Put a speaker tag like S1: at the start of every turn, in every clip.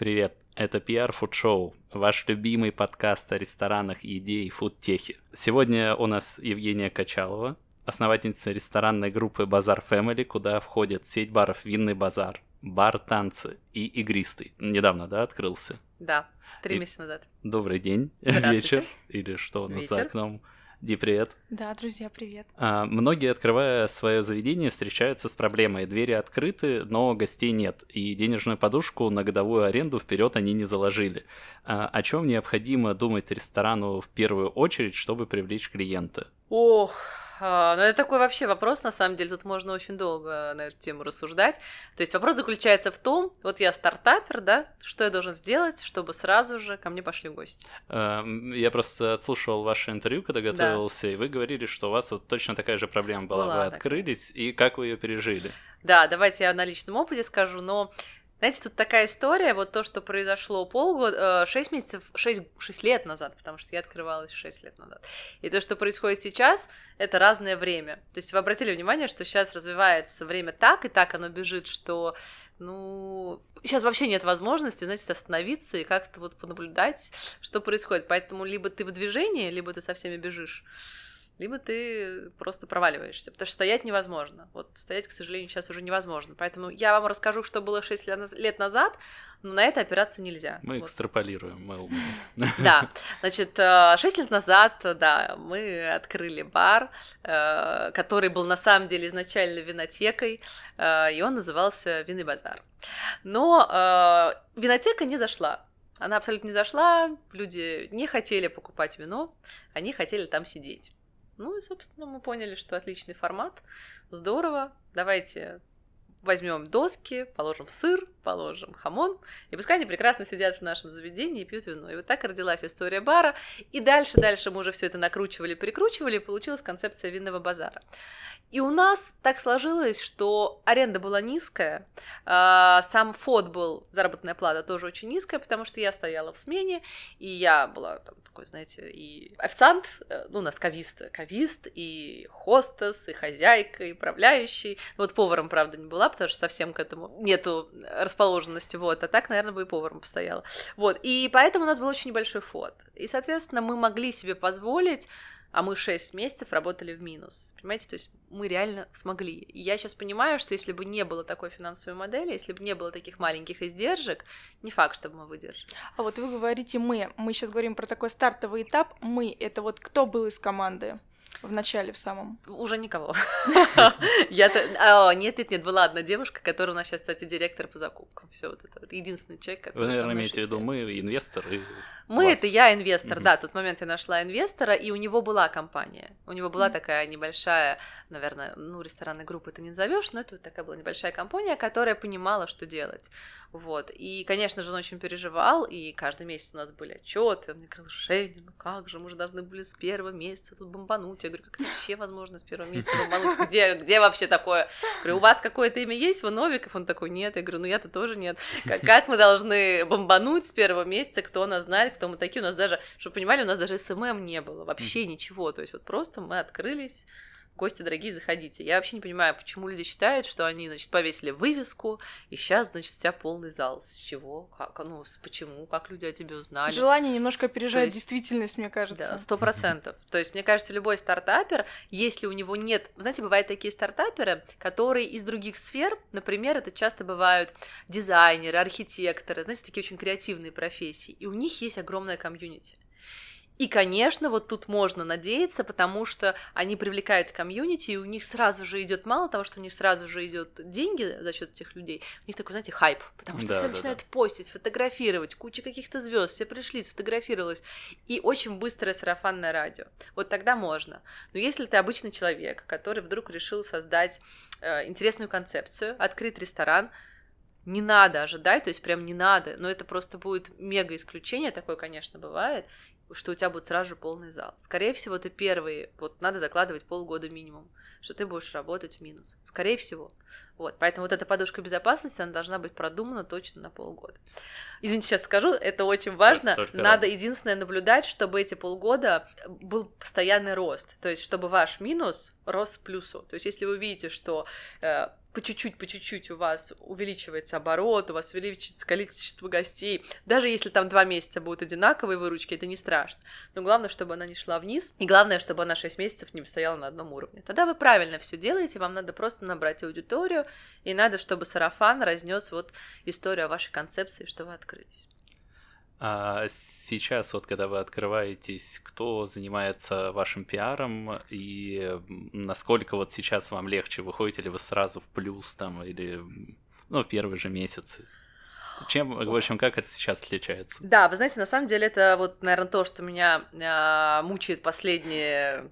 S1: Привет, это PR Food Show, ваш любимый подкаст о ресторанах, еде и фудтехе. Сегодня у нас Евгения Качалова, основательница ресторанной группы Базар Family, куда входит сеть баров Винный базар, бар танцы и игристый. Недавно, да, открылся?
S2: Да, три месяца назад.
S1: Добрый день, вечер или что у нас за окном. Ди, привет.
S3: Да, друзья, привет.
S1: А, многие, открывая свое заведение, встречаются с проблемой. Двери открыты, но гостей нет. И денежную подушку на годовую аренду вперед они не заложили. А, о чем необходимо думать ресторану в первую очередь, чтобы привлечь клиента?
S2: Ох, а, ну, это такой вообще вопрос, на самом деле, тут можно очень долго на эту тему рассуждать. То есть вопрос заключается в том, вот я стартапер, да, что я должен сделать, чтобы сразу же ко мне пошли гости?
S1: Эм, я просто отслушивал ваше интервью, когда готовился, да. и вы говорили, что у вас вот точно такая же проблема была. была вы открылись, такая. и как вы ее пережили?
S2: Да, давайте я на личном опыте скажу, но знаете, тут такая история, вот то, что произошло полгода, 6 э, месяцев, 6, 6 лет назад, потому что я открывалась 6 лет назад. И то, что происходит сейчас, это разное время. То есть вы обратили внимание, что сейчас развивается время так, и так оно бежит, что, ну, сейчас вообще нет возможности, знаете, остановиться и как-то вот понаблюдать, что происходит. Поэтому либо ты в движении, либо ты со всеми бежишь либо ты просто проваливаешься, потому что стоять невозможно. Вот стоять, к сожалению, сейчас уже невозможно. Поэтому я вам расскажу, что было 6 лет назад, но на это опираться нельзя.
S1: Мы вот. экстраполируем, мы
S2: Да, значит, 6 э, лет назад, да, мы открыли бар, э, который был на самом деле изначально винотекой, э, и он назывался Винный базар. Но винотека не зашла. Она абсолютно не зашла, люди не хотели покупать вино, они хотели там сидеть. Ну и, собственно, мы поняли, что отличный формат, здорово, давайте возьмем доски, положим сыр, положим хамон, и пускай они прекрасно сидят в нашем заведении и пьют вино. И вот так родилась история бара, и дальше, дальше мы уже все это накручивали, перекручивали, и получилась концепция винного базара. И у нас так сложилось, что аренда была низкая, а, сам фот был, заработная плата тоже очень низкая, потому что я стояла в смене, и я была там такой, знаете, и официант, э, ну, у нас кавист, кавист, и хостес, и хозяйка, и управляющий. Вот поваром, правда, не была, потому что совсем к этому нету расположенности, вот, а так, наверное, бы и поваром постояла. Вот, и поэтому у нас был очень небольшой фот. И, соответственно, мы могли себе позволить а мы 6 месяцев работали в минус. Понимаете, то есть мы реально смогли. И я сейчас понимаю, что если бы не было такой финансовой модели, если бы не было таких маленьких издержек, не факт, чтобы мы выдержали.
S3: А вот вы говорите «мы». Мы сейчас говорим про такой стартовый этап. «Мы» — это вот кто был из команды? В начале, в самом.
S2: Уже никого. Я-то... А, нет, нет, нет, была одна девушка, которая у нас сейчас, кстати, директор по закупкам. Все вот это. Единственный человек, который...
S1: Вы, наверное, имеете в виду мы, инвестор и
S2: мы это я инвестор, да, в тот момент я нашла инвестора, и у него была компания. У него была такая небольшая, наверное, ну, ресторанной группы ты не назовешь, но это вот такая была небольшая компания, которая понимала, что делать. Вот. И, конечно же, он очень переживал, и каждый месяц у нас были отчеты. Он мне говорил, Женя, ну как же, мы же должны были с первого месяца тут бомбануть. Я говорю, как это вообще возможно с первого месяца бомбануть? Где, где вообще такое? Я говорю, у вас какое-то имя есть? Вы Новиков? Он такой, нет. Я говорю, ну я-то тоже нет. Как, как мы должны бомбануть с первого месяца? Кто нас знает, кто мы такие? У нас даже, чтобы понимали, у нас даже СММ не было, вообще ничего. То есть вот просто мы открылись, гости дорогие, заходите. Я вообще не понимаю, почему люди считают, что они, значит, повесили вывеску, и сейчас, значит, у тебя полный зал. С чего? Как? Ну, почему? Как люди о тебе узнали?
S3: Желание немножко опережать есть, действительность, мне кажется.
S2: Да, сто процентов. То есть, мне кажется, любой стартапер, если у него нет... Знаете, бывают такие стартаперы, которые из других сфер, например, это часто бывают дизайнеры, архитекторы, знаете, такие очень креативные профессии, и у них есть огромная комьюнити. И, конечно, вот тут можно надеяться, потому что они привлекают комьюнити, и у них сразу же идет мало того, что у них сразу же идет деньги за счет этих людей, у них такой, знаете, хайп, потому что да, все да, начинают да. постить, фотографировать, куча каких-то звезд, все пришли, сфотографировалось, и очень быстрое сарафанное радио. Вот тогда можно. Но если ты обычный человек, который вдруг решил создать э, интересную концепцию, открыть ресторан, не надо ожидать, то есть прям не надо, но это просто будет мега исключение, такое, конечно, бывает, что у тебя будет сразу же полный зал. Скорее всего, ты первый, вот надо закладывать полгода минимум, что ты будешь работать в минус. Скорее всего. Вот, поэтому вот эта подушка безопасности, она должна быть продумана точно на полгода. Извините, сейчас скажу, это очень важно. Только надо единственное наблюдать, чтобы эти полгода был постоянный рост. То есть, чтобы ваш минус рос к плюсу. То есть, если вы видите, что э, по чуть-чуть, по чуть-чуть у вас увеличивается оборот, у вас увеличивается количество гостей. Даже если там два месяца будут одинаковые выручки, это не страшно. Но главное, чтобы она не шла вниз. И главное, чтобы она 6 месяцев не стояла на одном уровне. Тогда вы правильно все делаете, вам надо просто набрать аудиторию, и надо, чтобы сарафан разнес вот историю о вашей концепции, что вы открылись.
S1: А сейчас, вот когда вы открываетесь, кто занимается вашим пиаром и насколько вот сейчас вам легче, выходите ли вы сразу в плюс там или ну, в первые же месяцы? Чем, в общем, как это сейчас отличается?
S2: Да, вы знаете, на самом деле это вот, наверное, то, что меня э, мучает последние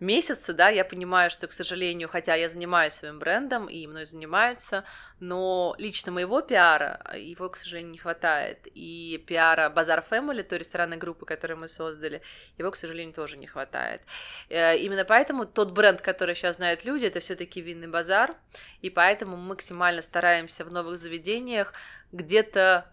S2: месяцы, да, я понимаю, что, к сожалению, хотя я занимаюсь своим брендом, и мной занимаются, но лично моего пиара, его, к сожалению, не хватает. И пиара Базар Family, той ресторанной группы, которую мы создали, его, к сожалению, тоже не хватает. Э, именно поэтому тот бренд, который сейчас знают люди, это все таки винный базар, и поэтому мы максимально стараемся в новых заведениях где-то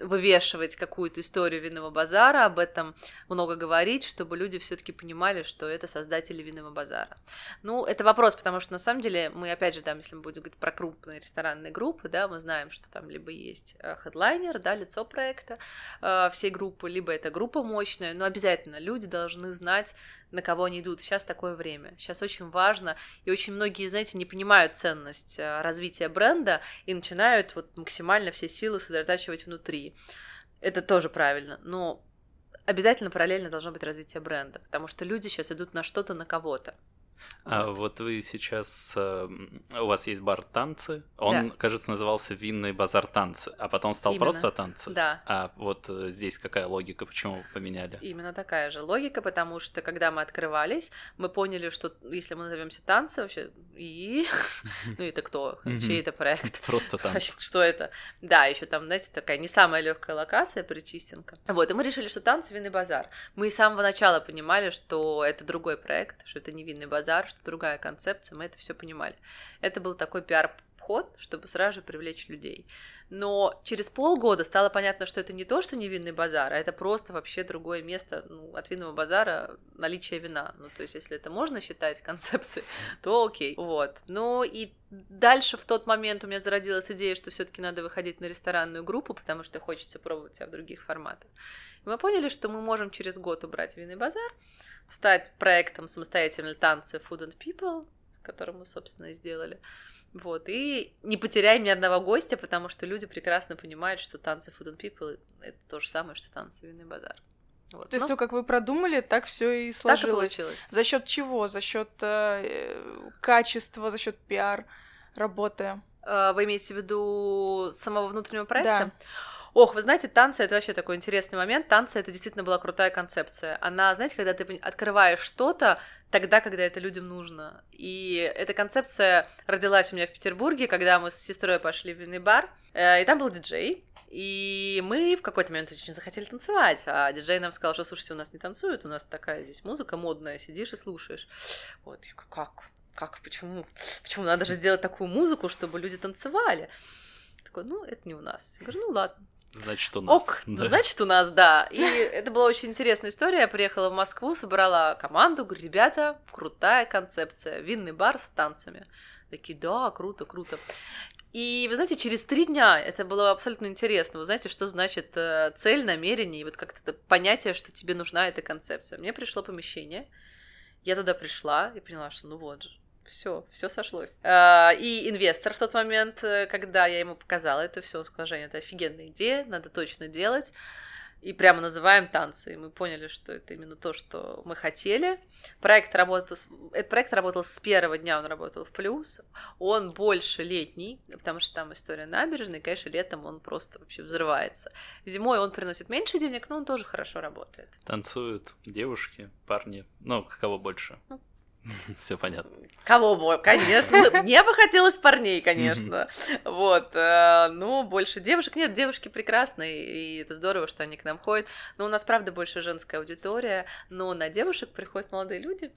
S2: вывешивать какую-то историю винного базара, об этом много говорить, чтобы люди все-таки понимали, что это создатели винного базара. Ну, это вопрос, потому что на самом деле мы, опять же, там, если мы будем говорить про крупные ресторанные группы, да, мы знаем, что там либо есть э, хедлайнер, да, лицо проекта э, всей группы, либо это группа мощная, но обязательно люди должны знать, на кого они идут. Сейчас такое время. Сейчас очень важно, и очень многие, знаете, не понимают ценность э, развития бренда и начинают вот максимально все силы сосредотачивать внутри. Это тоже правильно, но обязательно параллельно должно быть развитие бренда, потому что люди сейчас идут на что-то, на кого-то.
S1: А вот. вы сейчас, э, у вас есть бар танцы, он, да. кажется, назывался винный базар танцы, а потом стал
S2: Именно.
S1: просто танцы.
S2: Да.
S1: А вот э, здесь какая логика, почему вы поменяли?
S2: Именно такая же логика, потому что когда мы открывались, мы поняли, что если мы назовемся танцы вообще, и ну это кто, чей это проект?
S1: Просто танцы.
S2: Что это? Да, еще там, знаете, такая не самая легкая локация, Причистенка. Вот, и мы решили, что танцы винный базар. Мы с самого начала понимали, что это другой проект, что это не винный базар, что другая концепция, мы это все понимали. Это был такой пиар-ход, чтобы сразу же привлечь людей. Но через полгода стало понятно, что это не то, что невинный базар, а это просто вообще другое место ну, от винного базара наличие вина. Ну, то есть, если это можно считать концепцией, то окей. Вот. Ну и дальше в тот момент у меня зародилась идея, что все-таки надо выходить на ресторанную группу, потому что хочется пробовать себя в других форматах. И мы поняли, что мы можем через год убрать винный базар, стать проектом самостоятельной танцы Food and People, который мы, собственно, и сделали. Вот, и не потеряем ни одного гостя, потому что люди прекрасно понимают, что танцы Food and People — это то же самое, что танцы Винный базар.
S3: Вот. То есть, ну, то, как вы продумали, так все и сложилось.
S2: Так и получилось.
S3: За счет чего? За счет э, качества, за счет пиар работы?
S2: Э, вы имеете в виду самого внутреннего проекта? Да. Ох, вы знаете, танцы — это вообще такой интересный момент. Танцы — это действительно была крутая концепция. Она, знаете, когда ты открываешь что-то, тогда, когда это людям нужно. И эта концепция родилась у меня в Петербурге, когда мы с сестрой пошли в винный бар, э, и там был диджей, и мы в какой-то момент очень захотели танцевать, а диджей нам сказал, что, слушайте, у нас не танцуют, у нас такая здесь музыка модная, сидишь и слушаешь. Вот, я как? Как? Почему? Почему? Надо же сделать такую музыку, чтобы люди танцевали. Такой, ну, это не у нас. Я говорю, ну ладно.
S1: Значит, у нас.
S2: Ок, да. значит, у нас, да. И это была очень интересная история. Я приехала в Москву, собрала команду, говорю, ребята, крутая концепция, винный бар с танцами. Такие, да, круто, круто. И, вы знаете, через три дня это было абсолютно интересно. Вы знаете, что значит э, цель, намерение, и вот как-то это понятие, что тебе нужна эта концепция. Мне пришло помещение, я туда пришла и поняла, что ну вот же, все, все сошлось. А, и инвестор в тот момент, э, когда я ему показала это все, он сказал, Женя, это офигенная идея, надо точно делать. И прямо называем танцы. И мы поняли, что это именно то, что мы хотели. Проект работал, этот проект работал с первого дня, он работал в плюс. Он больше летний, потому что там история набережной, и, конечно, летом он просто вообще взрывается. Зимой он приносит меньше денег, но он тоже хорошо работает.
S1: Танцуют девушки, парни, ну, кого больше?
S2: Ну,
S1: Все понятно.
S2: Кого бы, конечно. Мне бы хотелось парней, конечно. Вот. Э, ну, больше девушек. Нет, девушки прекрасные, и это здорово, что они к нам ходят. Но у нас, правда, больше женская аудитория. Но на девушек приходят молодые люди.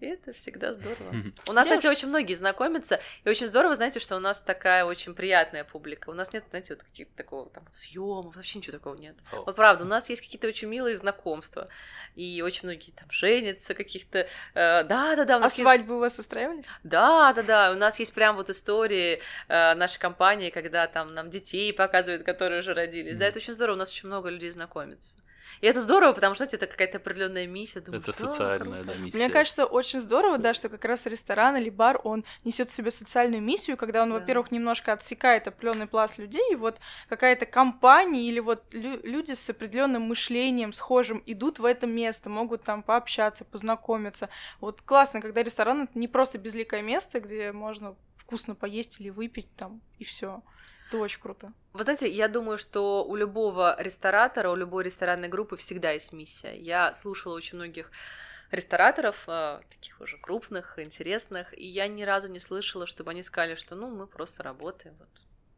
S2: И это всегда здорово. У нас, кстати, очень многие знакомятся, и очень здорово, знаете, что у нас такая очень приятная публика. У нас нет, знаете, вот каких-то такого там съемов, вообще ничего такого нет. Oh. Вот правда, у нас есть какие-то очень милые знакомства, и очень многие там женятся каких-то. Э, да, да, да.
S3: А свадьбы у вас устраивались?
S2: Да, да, да. У нас есть прям вот истории э, нашей компании, когда там нам детей показывают, которые уже родились. Mm. Да, это очень здорово. У нас очень много людей знакомится. И это здорово, потому что, знаете, это какая-то определенная миссия.
S1: Думаю, это социальная да, миссия.
S3: Мне кажется, очень здорово, да, что как раз ресторан или бар, он несет в себе социальную миссию, когда он, да. во-первых, немножко отсекает определенный пласт людей, и вот какая-то компания или вот лю- люди с определенным мышлением, схожим, идут в это место, могут там пообщаться, познакомиться. Вот классно, когда ресторан это не просто безликое место, где можно вкусно поесть или выпить там, и все. Это очень круто.
S2: Вы знаете, я думаю, что у любого ресторатора, у любой ресторанной группы всегда есть миссия. Я слушала очень многих рестораторов, э, таких уже крупных, интересных, и я ни разу не слышала, чтобы они сказали, что ну мы просто работаем, вот,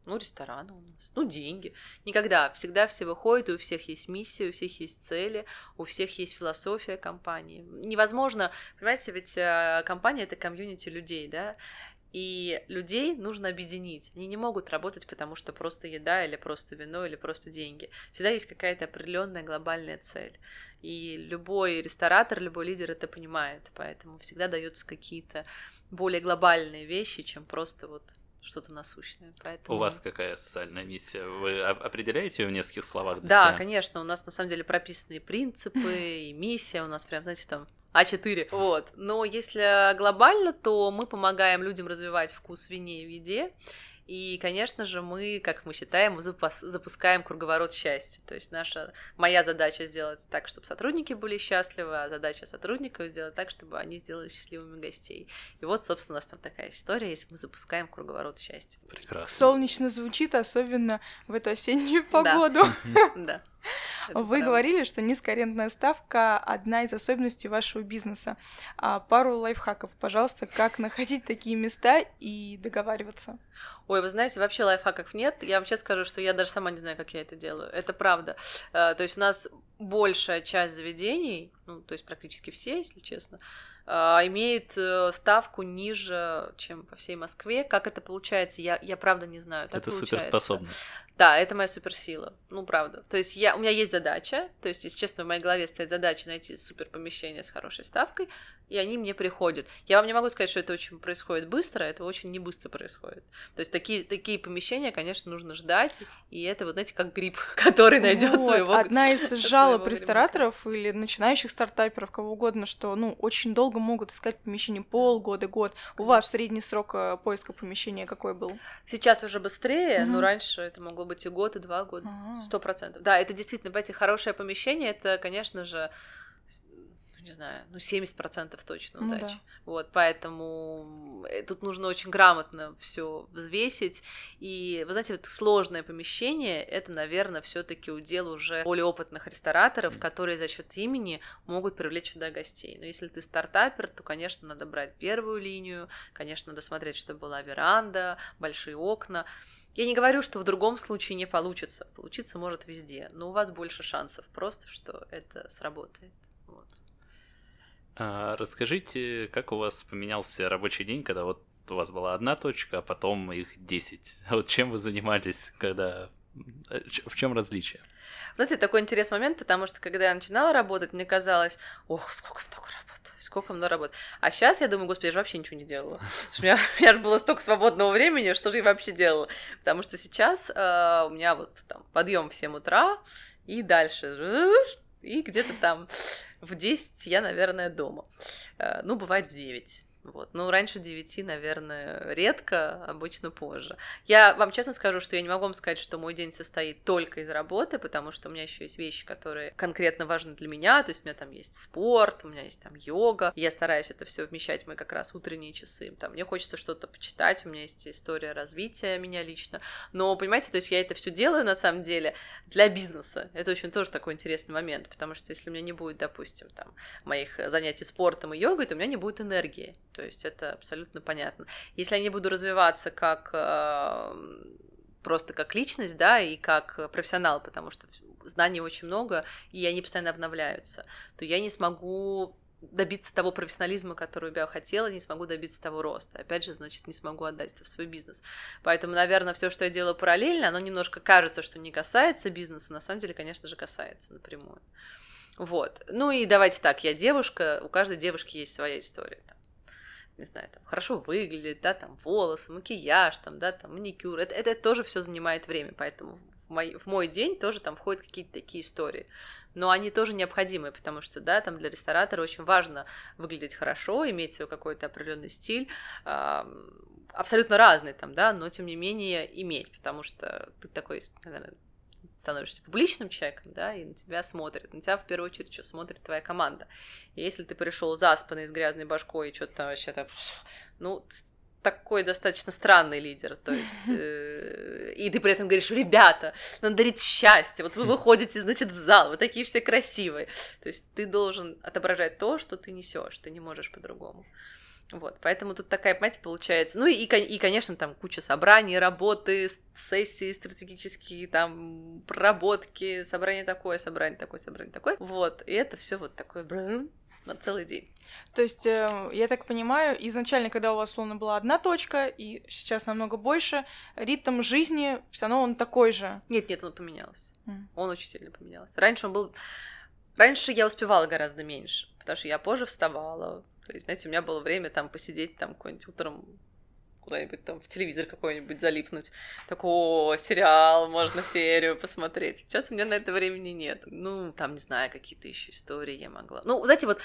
S2: ну рестораны у нас, ну деньги. Никогда, всегда все выходят, у всех есть миссия, у всех есть цели, у всех есть философия компании. Невозможно, понимаете, ведь э, компания это комьюнити людей, да, и людей нужно объединить. Они не могут работать, потому что просто еда или просто вино или просто деньги. Всегда есть какая-то определенная глобальная цель. И любой ресторатор, любой лидер это понимает. Поэтому всегда даются какие-то более глобальные вещи, чем просто вот что-то насущное. Поэтому...
S1: У вас какая социальная миссия? Вы определяете ее в нескольких словах?
S2: Да, себя? конечно. У нас на самом деле прописаны принципы и миссия. У нас прям, знаете, там а4. Вот. Но если глобально, то мы помогаем людям развивать вкус в вине и в еде. И, конечно же, мы, как мы считаем, запускаем круговорот счастья. То есть наша, моя задача сделать так, чтобы сотрудники были счастливы, а задача сотрудников сделать так, чтобы они сделали счастливыми гостей. И вот, собственно, у нас там такая история, если мы запускаем круговорот счастья.
S3: Прекрасно. Солнечно звучит, особенно в эту осеннюю погоду.
S2: Да.
S3: Вы правда. говорили, что низкая арендная ставка одна из особенностей вашего бизнеса. А пару лайфхаков, пожалуйста, как находить такие места и договариваться.
S2: Ой, вы знаете, вообще лайфхаков нет. Я вам сейчас скажу, что я даже сама не знаю, как я это делаю. Это правда. Э, то есть у нас большая часть заведений, ну, то есть практически все, если честно, имеет э, ставку ниже, чем по всей Москве. Как это получается, я, я правда не знаю.
S1: Так это получается. суперспособность.
S2: Да, это моя суперсила. Ну, правда. То есть я, у меня есть задача, то есть, если честно, в моей голове стоит задача найти супер помещение с хорошей ставкой, и они мне приходят. Я вам не могу сказать, что это очень происходит быстро, это очень не быстро происходит. То есть такие, такие помещения, конечно, нужно ждать, и это, вот знаете, как гриб, который найдет вот, своего
S3: Одна из жалоб рестораторов или начинающих стартаперов, кого угодно, что, ну, очень долго могут искать помещение, полгода, год. У вас средний срок э, поиска помещения какой был?
S2: Сейчас уже быстрее, mm-hmm. но раньше это могло быть и год, и два года. Сто процентов. Да, это действительно, понимаете, хорошее помещение, это, конечно же, не знаю, ну 70% точно удачи. Ну, да. Вот, поэтому э, тут нужно очень грамотно все взвесить. И, вы знаете, вот сложное помещение это, наверное, все-таки удел уже более опытных рестораторов, которые за счет имени могут привлечь сюда гостей. Но если ты стартапер, то, конечно, надо брать первую линию, конечно, надо смотреть, чтобы была веранда, большие окна. Я не говорю, что в другом случае не получится. Получиться может везде, но у вас больше шансов просто, что это сработает. Вот.
S1: А, расскажите, как у вас поменялся рабочий день, когда вот у вас была одна точка, а потом их 10. Вот чем вы занимались, когда... Э, в чем различие?
S2: Знаете, такой интересный момент, потому что когда я начинала работать, мне казалось, ох, сколько много работы, сколько много работы. А сейчас я думаю, господи, я же вообще ничего не делала. У меня, у меня же было столько свободного времени, что же я вообще делала? Потому что сейчас э, у меня вот там подъем в 7 утра и дальше и где-то там в 10 я, наверное, дома. Э, ну, бывает в 9. Вот. Ну, раньше 9, наверное, редко, обычно позже. Я вам честно скажу, что я не могу вам сказать, что мой день состоит только из работы, потому что у меня еще есть вещи, которые конкретно важны для меня. То есть у меня там есть спорт, у меня есть там йога. Я стараюсь это все вмещать в мои как раз утренние часы. Там мне хочется что-то почитать, у меня есть история развития меня лично. Но, понимаете, то есть я это все делаю на самом деле для бизнеса. Это очень тоже такой интересный момент, потому что если у меня не будет, допустим, там моих занятий спортом и йогой, то у меня не будет энергии. То есть это абсолютно понятно. Если я не буду развиваться как э, просто как личность, да, и как профессионал, потому что знаний очень много, и они постоянно обновляются, то я не смогу добиться того профессионализма, который я хотела, не смогу добиться того роста. Опять же, значит, не смогу отдать это в свой бизнес. Поэтому, наверное, все, что я делаю параллельно, оно немножко кажется, что не касается бизнеса, на самом деле, конечно же, касается напрямую. Вот. Ну и давайте так, я девушка, у каждой девушки есть своя история. Не знаю, там хорошо выглядит, да, там волосы, макияж, там, да, там маникюр. Это, это тоже все занимает время, поэтому в мой, в мой день тоже там входят какие-то такие истории но они тоже необходимы, потому что, да, там для ресторатора очень важно выглядеть хорошо, иметь свой какой-то определенный стиль, абсолютно разный там, да, но тем не менее иметь, потому что ты такой, наверное, становишься публичным человеком, да, и на тебя смотрят. На тебя в первую очередь что смотрит твоя команда. И если ты пришел заспанный с грязной башкой и что-то там вообще так, ну, такой достаточно странный лидер, то есть, э, и ты при этом говоришь, ребята, надо дарить счастье, вот вы выходите, значит, в зал, вы такие все красивые, то есть ты должен отображать то, что ты несешь, ты не можешь по-другому. Вот, поэтому тут такая, понимаете, получается. Ну и, и, конечно, там куча собраний, работы, сессии стратегические, там, проработки, собрание такое, собрание такое, собрание такое. Вот, и это все вот такое на целый день.
S3: То есть, э, я так понимаю, изначально, когда у вас словно была одна точка, и сейчас намного больше, ритм жизни все равно он такой же.
S2: Нет, нет, он поменялся. Mm. Он очень сильно поменялся. Раньше он был... Раньше я успевала гораздо меньше, потому что я позже вставала. То есть, знаете, у меня было время там посидеть там какой-нибудь утром куда-нибудь там в телевизор какой-нибудь залипнуть. Такой, сериал, можно серию посмотреть. Сейчас у меня на это времени нет. Ну, там, не знаю, какие-то еще истории я могла. Ну, знаете, вот,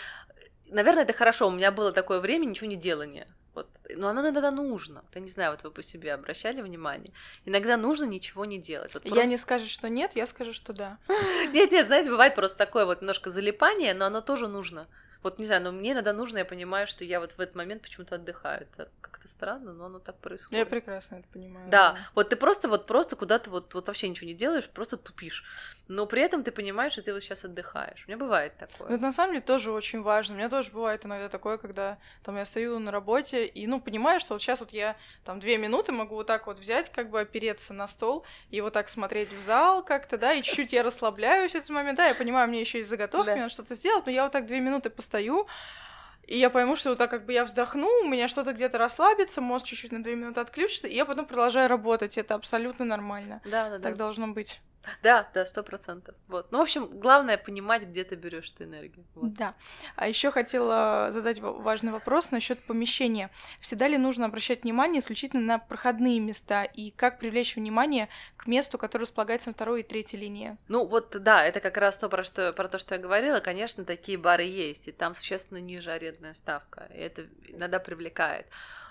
S2: наверное, это хорошо. У меня было такое время ничего не делания. Вот. Но оно иногда нужно. Я не знаю, вот вы по себе обращали внимание. Иногда нужно ничего не делать. Вот
S3: просто... Я не скажу, что нет, я скажу, что да.
S2: Нет, нет, знаете, бывает просто такое вот немножко залипание, но оно тоже нужно. Вот не знаю, но мне иногда нужно, я понимаю, что я вот в этот момент почему-то отдыхаю. Это как-то странно, но оно так происходит.
S3: Я прекрасно это понимаю.
S2: Да, вот ты просто вот просто куда-то вот, вот вообще ничего не делаешь, просто тупишь. Но при этом ты понимаешь, что ты вот сейчас отдыхаешь. У меня бывает такое.
S3: Это на самом деле тоже очень важно. У меня тоже бывает иногда такое, когда там я стою на работе и, ну, понимаю, что вот сейчас вот я там две минуты могу вот так вот взять, как бы опереться на стол и вот так смотреть в зал как-то, да, и чуть-чуть я расслабляюсь в этот момент, да, я понимаю, мне еще есть заготовки, да. мне надо что-то сделать, но я вот так две минуты встаю, и я пойму, что вот так как бы я вздохну, у меня что-то где-то расслабится, мозг чуть-чуть на две минуты отключится, и я потом продолжаю работать. Это абсолютно нормально.
S2: Да, да,
S3: да. Так должно быть.
S2: Да, да, сто процентов. Вот. Ну, в общем, главное понимать, где ты берешь эту энергию. Вот.
S3: Да. А еще хотела задать важный вопрос насчет помещения. Всегда ли нужно обращать внимание исключительно на проходные места и как привлечь внимание к месту, которое располагается на второй и третьей линии?
S2: Ну, вот да, это как раз то, про, что, про то, что я говорила. Конечно, такие бары есть, и там существенно ниже арендная ставка. И это иногда привлекает.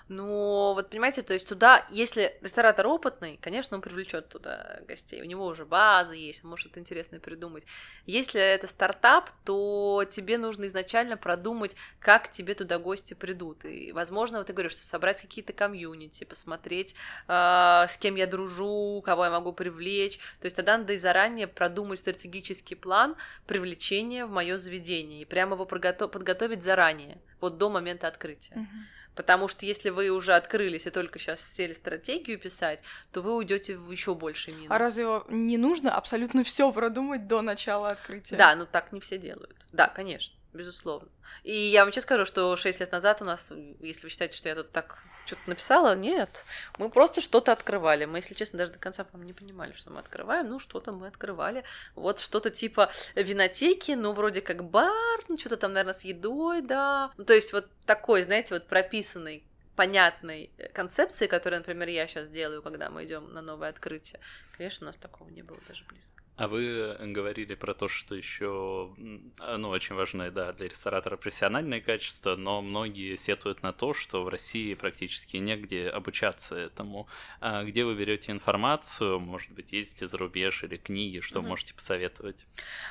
S2: Но вот понимаете, то есть туда, если ресторатор опытный, конечно, он привлечет туда гостей. У него уже база есть, он может что-то интересное придумать. Если это стартап, то тебе нужно изначально продумать, как тебе туда гости придут. И, возможно, вот ты говоришь, что собрать какие-то комьюнити, посмотреть, э, с кем я дружу, кого я могу привлечь. То есть тогда надо и заранее продумать стратегический план привлечения в мое заведение и прямо его подготовить заранее, вот до момента открытия. Uh-huh. Потому что если вы уже открылись и только сейчас сели стратегию писать, то вы уйдете в еще больше минус.
S3: А разве не нужно абсолютно все продумать до начала открытия?
S2: Да, но так не все делают. Да, конечно безусловно. И я вам сейчас скажу, что 6 лет назад у нас, если вы считаете, что я тут так что-то написала, нет, мы просто что-то открывали. Мы, если честно, даже до конца, по не понимали, что мы открываем, ну, что-то мы открывали. Вот что-то типа винотеки, ну, вроде как бар, ну, что-то там, наверное, с едой, да. Ну, то есть вот такой, знаете, вот прописанный понятной концепции, которую, например, я сейчас делаю, когда мы идем на новое открытие. Конечно, у нас такого не было даже близко.
S1: А вы говорили про то, что еще, ну, очень важное, да, для ресторатора профессиональное качество, но многие сетуют на то, что в России практически негде обучаться этому. А где вы берете информацию? Может быть, ездите за рубеж или книги, что угу. можете посоветовать?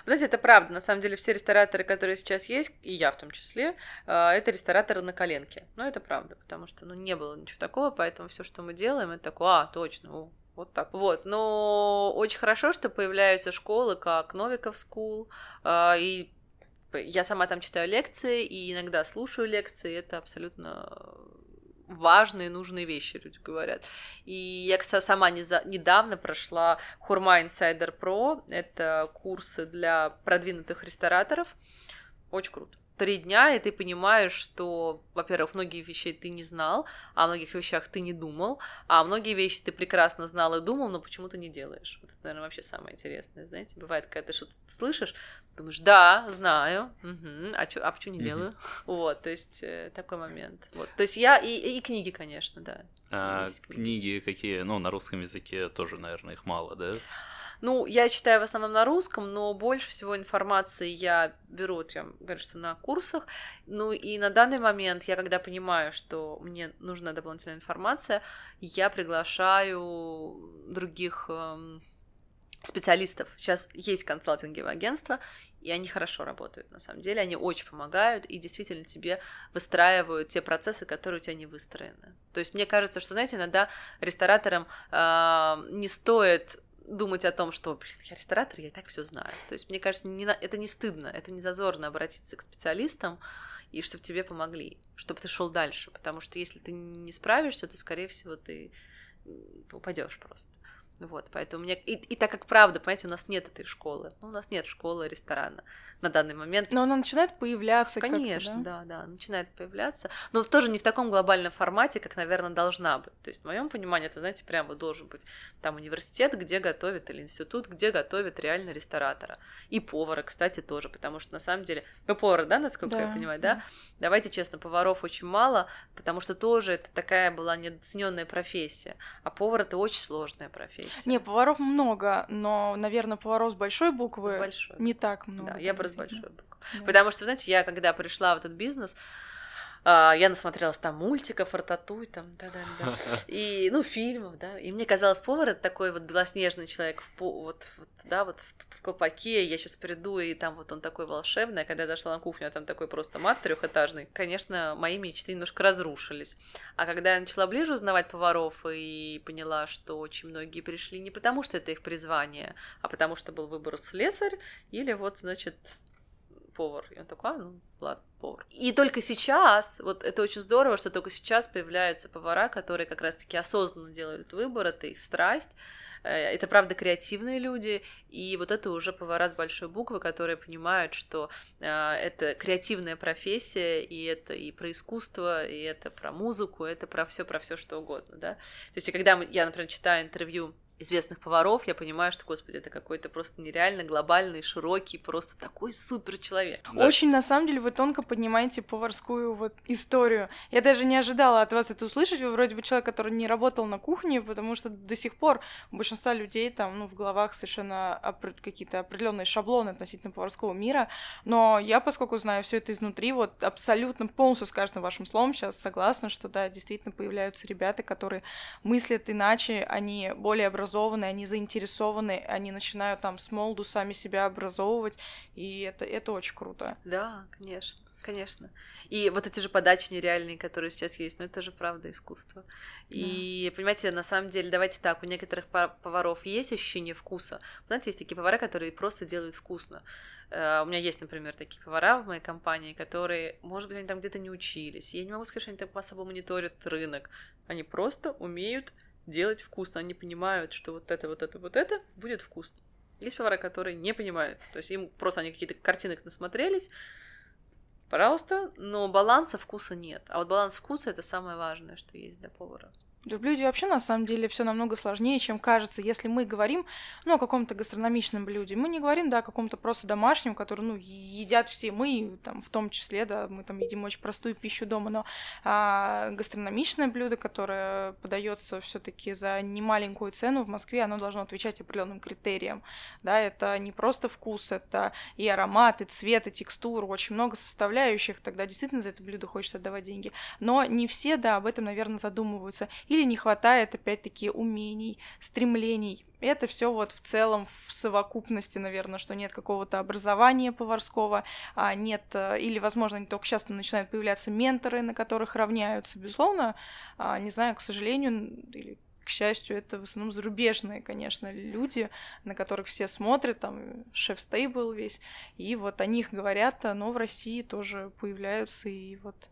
S2: Знаете, это правда. На самом деле, все рестораторы, которые сейчас есть, и я в том числе, а, это рестораторы на коленке. Но это правда, потому что, ну, не было ничего такого, поэтому все, что мы делаем, это такое, а, точно, вот так. Вот. Но очень хорошо, что появляются школы, как Новиков School, э, и я сама там читаю лекции, и иногда слушаю лекции, это абсолютно важные, нужные вещи, люди говорят. И я, кстати, сама не за... недавно прошла Хурма Insider Pro, это курсы для продвинутых рестораторов. Очень круто. Три дня, и ты понимаешь, что, во-первых, многие вещи ты не знал, а о многих вещах ты не думал, а многие вещи ты прекрасно знал и думал, но почему-то не делаешь. Вот это, наверное, вообще самое интересное, знаете. Бывает, когда ты что-то слышишь, думаешь, да, знаю, угу, а, чё, а почему не делаю? Вот, то есть э, такой момент. Вот, то есть я, и, и книги, конечно, да.
S1: А, книги какие, ну, на русском языке тоже, наверное, их мало, да?
S2: Ну, я читаю в основном на русском, но больше всего информации я беру, вот я говорю, что на курсах. Ну и на данный момент я, когда понимаю, что мне нужна дополнительная информация, я приглашаю других эм, специалистов. Сейчас есть консалтинговые агентства, и они хорошо работают, на самом деле. Они очень помогают и действительно тебе выстраивают те процессы, которые у тебя не выстроены. То есть мне кажется, что, знаете, иногда рестораторам э, не стоит думать о том, что, блин, я ресторатор, я и так все знаю. То есть, мне кажется, не, это не стыдно, это не зазорно обратиться к специалистам, и чтобы тебе помогли, чтобы ты шел дальше. Потому что если ты не справишься, то, скорее всего, ты упадешь просто. Вот, поэтому мне... И, и так как правда, понимаете, у нас нет этой школы. Ну, у нас нет школы ресторана на данный момент.
S3: Но она начинает появляться.
S2: Конечно, да? да, да, начинает появляться. Но тоже не в таком глобальном формате, как, наверное, должна быть. То есть, в моем понимании, это, знаете, прямо должен быть там университет, где готовят, или институт, где готовят реально ресторатора. И повара, кстати, тоже, потому что на самом деле... Вы повар, да, насколько да. я понимаю, да? да? Давайте честно, поваров очень мало, потому что тоже это такая была недооцененная профессия. А повар это очень сложная профессия.
S3: Не, поваров много, но, наверное, поваров с большой буквы с большой. не так много.
S2: Да, я бы с большой буквы. Да. Потому что, знаете, я когда пришла в этот бизнес, а, я насмотрелась там мультиков, рататуй, там, да, да, да, и, ну, фильмов, да, и мне казалось, повар это такой вот белоснежный человек, в, вот, вот, да, вот колпаке, я сейчас приду, и там вот он такой волшебный, а когда я зашла на кухню, а там такой просто мат трехэтажный, конечно, мои мечты немножко разрушились. А когда я начала ближе узнавать поваров и поняла, что очень многие пришли не потому, что это их призвание, а потому что был выбор слесарь или вот, значит, повар. И он такой, а, ну, ладно, повар. И только сейчас, вот это очень здорово, что только сейчас появляются повара, которые как раз-таки осознанно делают выбор, это их страсть, это, правда, креативные люди, и вот это уже повара с большой буквы, которые понимают, что э, это креативная профессия, и это и про искусство, и это про музыку, это про все, про все что угодно, да. То есть, когда я, например, читаю интервью известных поваров, я понимаю, что, господи, это какой-то просто нереально глобальный, широкий, просто такой супер человек.
S3: Да. Очень, на самом деле, вы тонко поднимаете поварскую вот историю. Я даже не ожидала от вас это услышать. Вы вроде бы человек, который не работал на кухне, потому что до сих пор у большинства людей там, ну, в головах совершенно какие-то определенные шаблоны относительно поварского мира. Но я, поскольку знаю все это изнутри, вот абсолютно полностью с каждым вашим словом сейчас согласна, что да, действительно появляются ребята, которые мыслят иначе, они более образованные образованы, они заинтересованы, они начинают там с молоду сами себя образовывать, и это, это очень круто.
S2: Да, конечно. Конечно. И вот эти же подачи нереальные, которые сейчас есть, ну это же правда искусство. Да. И, понимаете, на самом деле, давайте так, у некоторых поваров есть ощущение вкуса. Знаете, есть такие повара, которые просто делают вкусно. Uh, у меня есть, например, такие повара в моей компании, которые, может быть, они там где-то не учились. Я не могу сказать, что они там особо мониторят рынок. Они просто умеют делать вкусно. Они понимают, что вот это, вот это, вот это будет вкусно. Есть повара, которые не понимают. То есть им просто они какие-то картинок насмотрелись, пожалуйста, но баланса вкуса нет. А вот баланс вкуса это самое важное, что есть для повара.
S3: Да в блюде вообще на самом деле все намного сложнее, чем кажется. Если мы говорим, ну, о каком-то гастрономичном блюде, мы не говорим, да, о каком-то просто домашнем, который, ну, едят все мы, там, в том числе, да, мы там едим очень простую пищу дома, но а, гастрономичное блюдо, которое подается все-таки за немаленькую цену в Москве, оно должно отвечать определенным критериям, да, это не просто вкус, это и аромат, и цвет, и текстура, очень много составляющих, тогда действительно за это блюдо хочется отдавать деньги. Но не все, да, об этом, наверное, задумываются или не хватает, опять-таки, умений, стремлений. Это все вот в целом в совокупности, наверное, что нет какого-то образования поварского, а нет, э, или, возможно, не только сейчас начинают появляться менторы, на которых равняются, безусловно, а, не знаю, к сожалению, или к счастью, это в основном зарубежные, конечно, люди, на которых все смотрят, там шеф стейбл весь, и вот о них говорят, но в России тоже появляются, и вот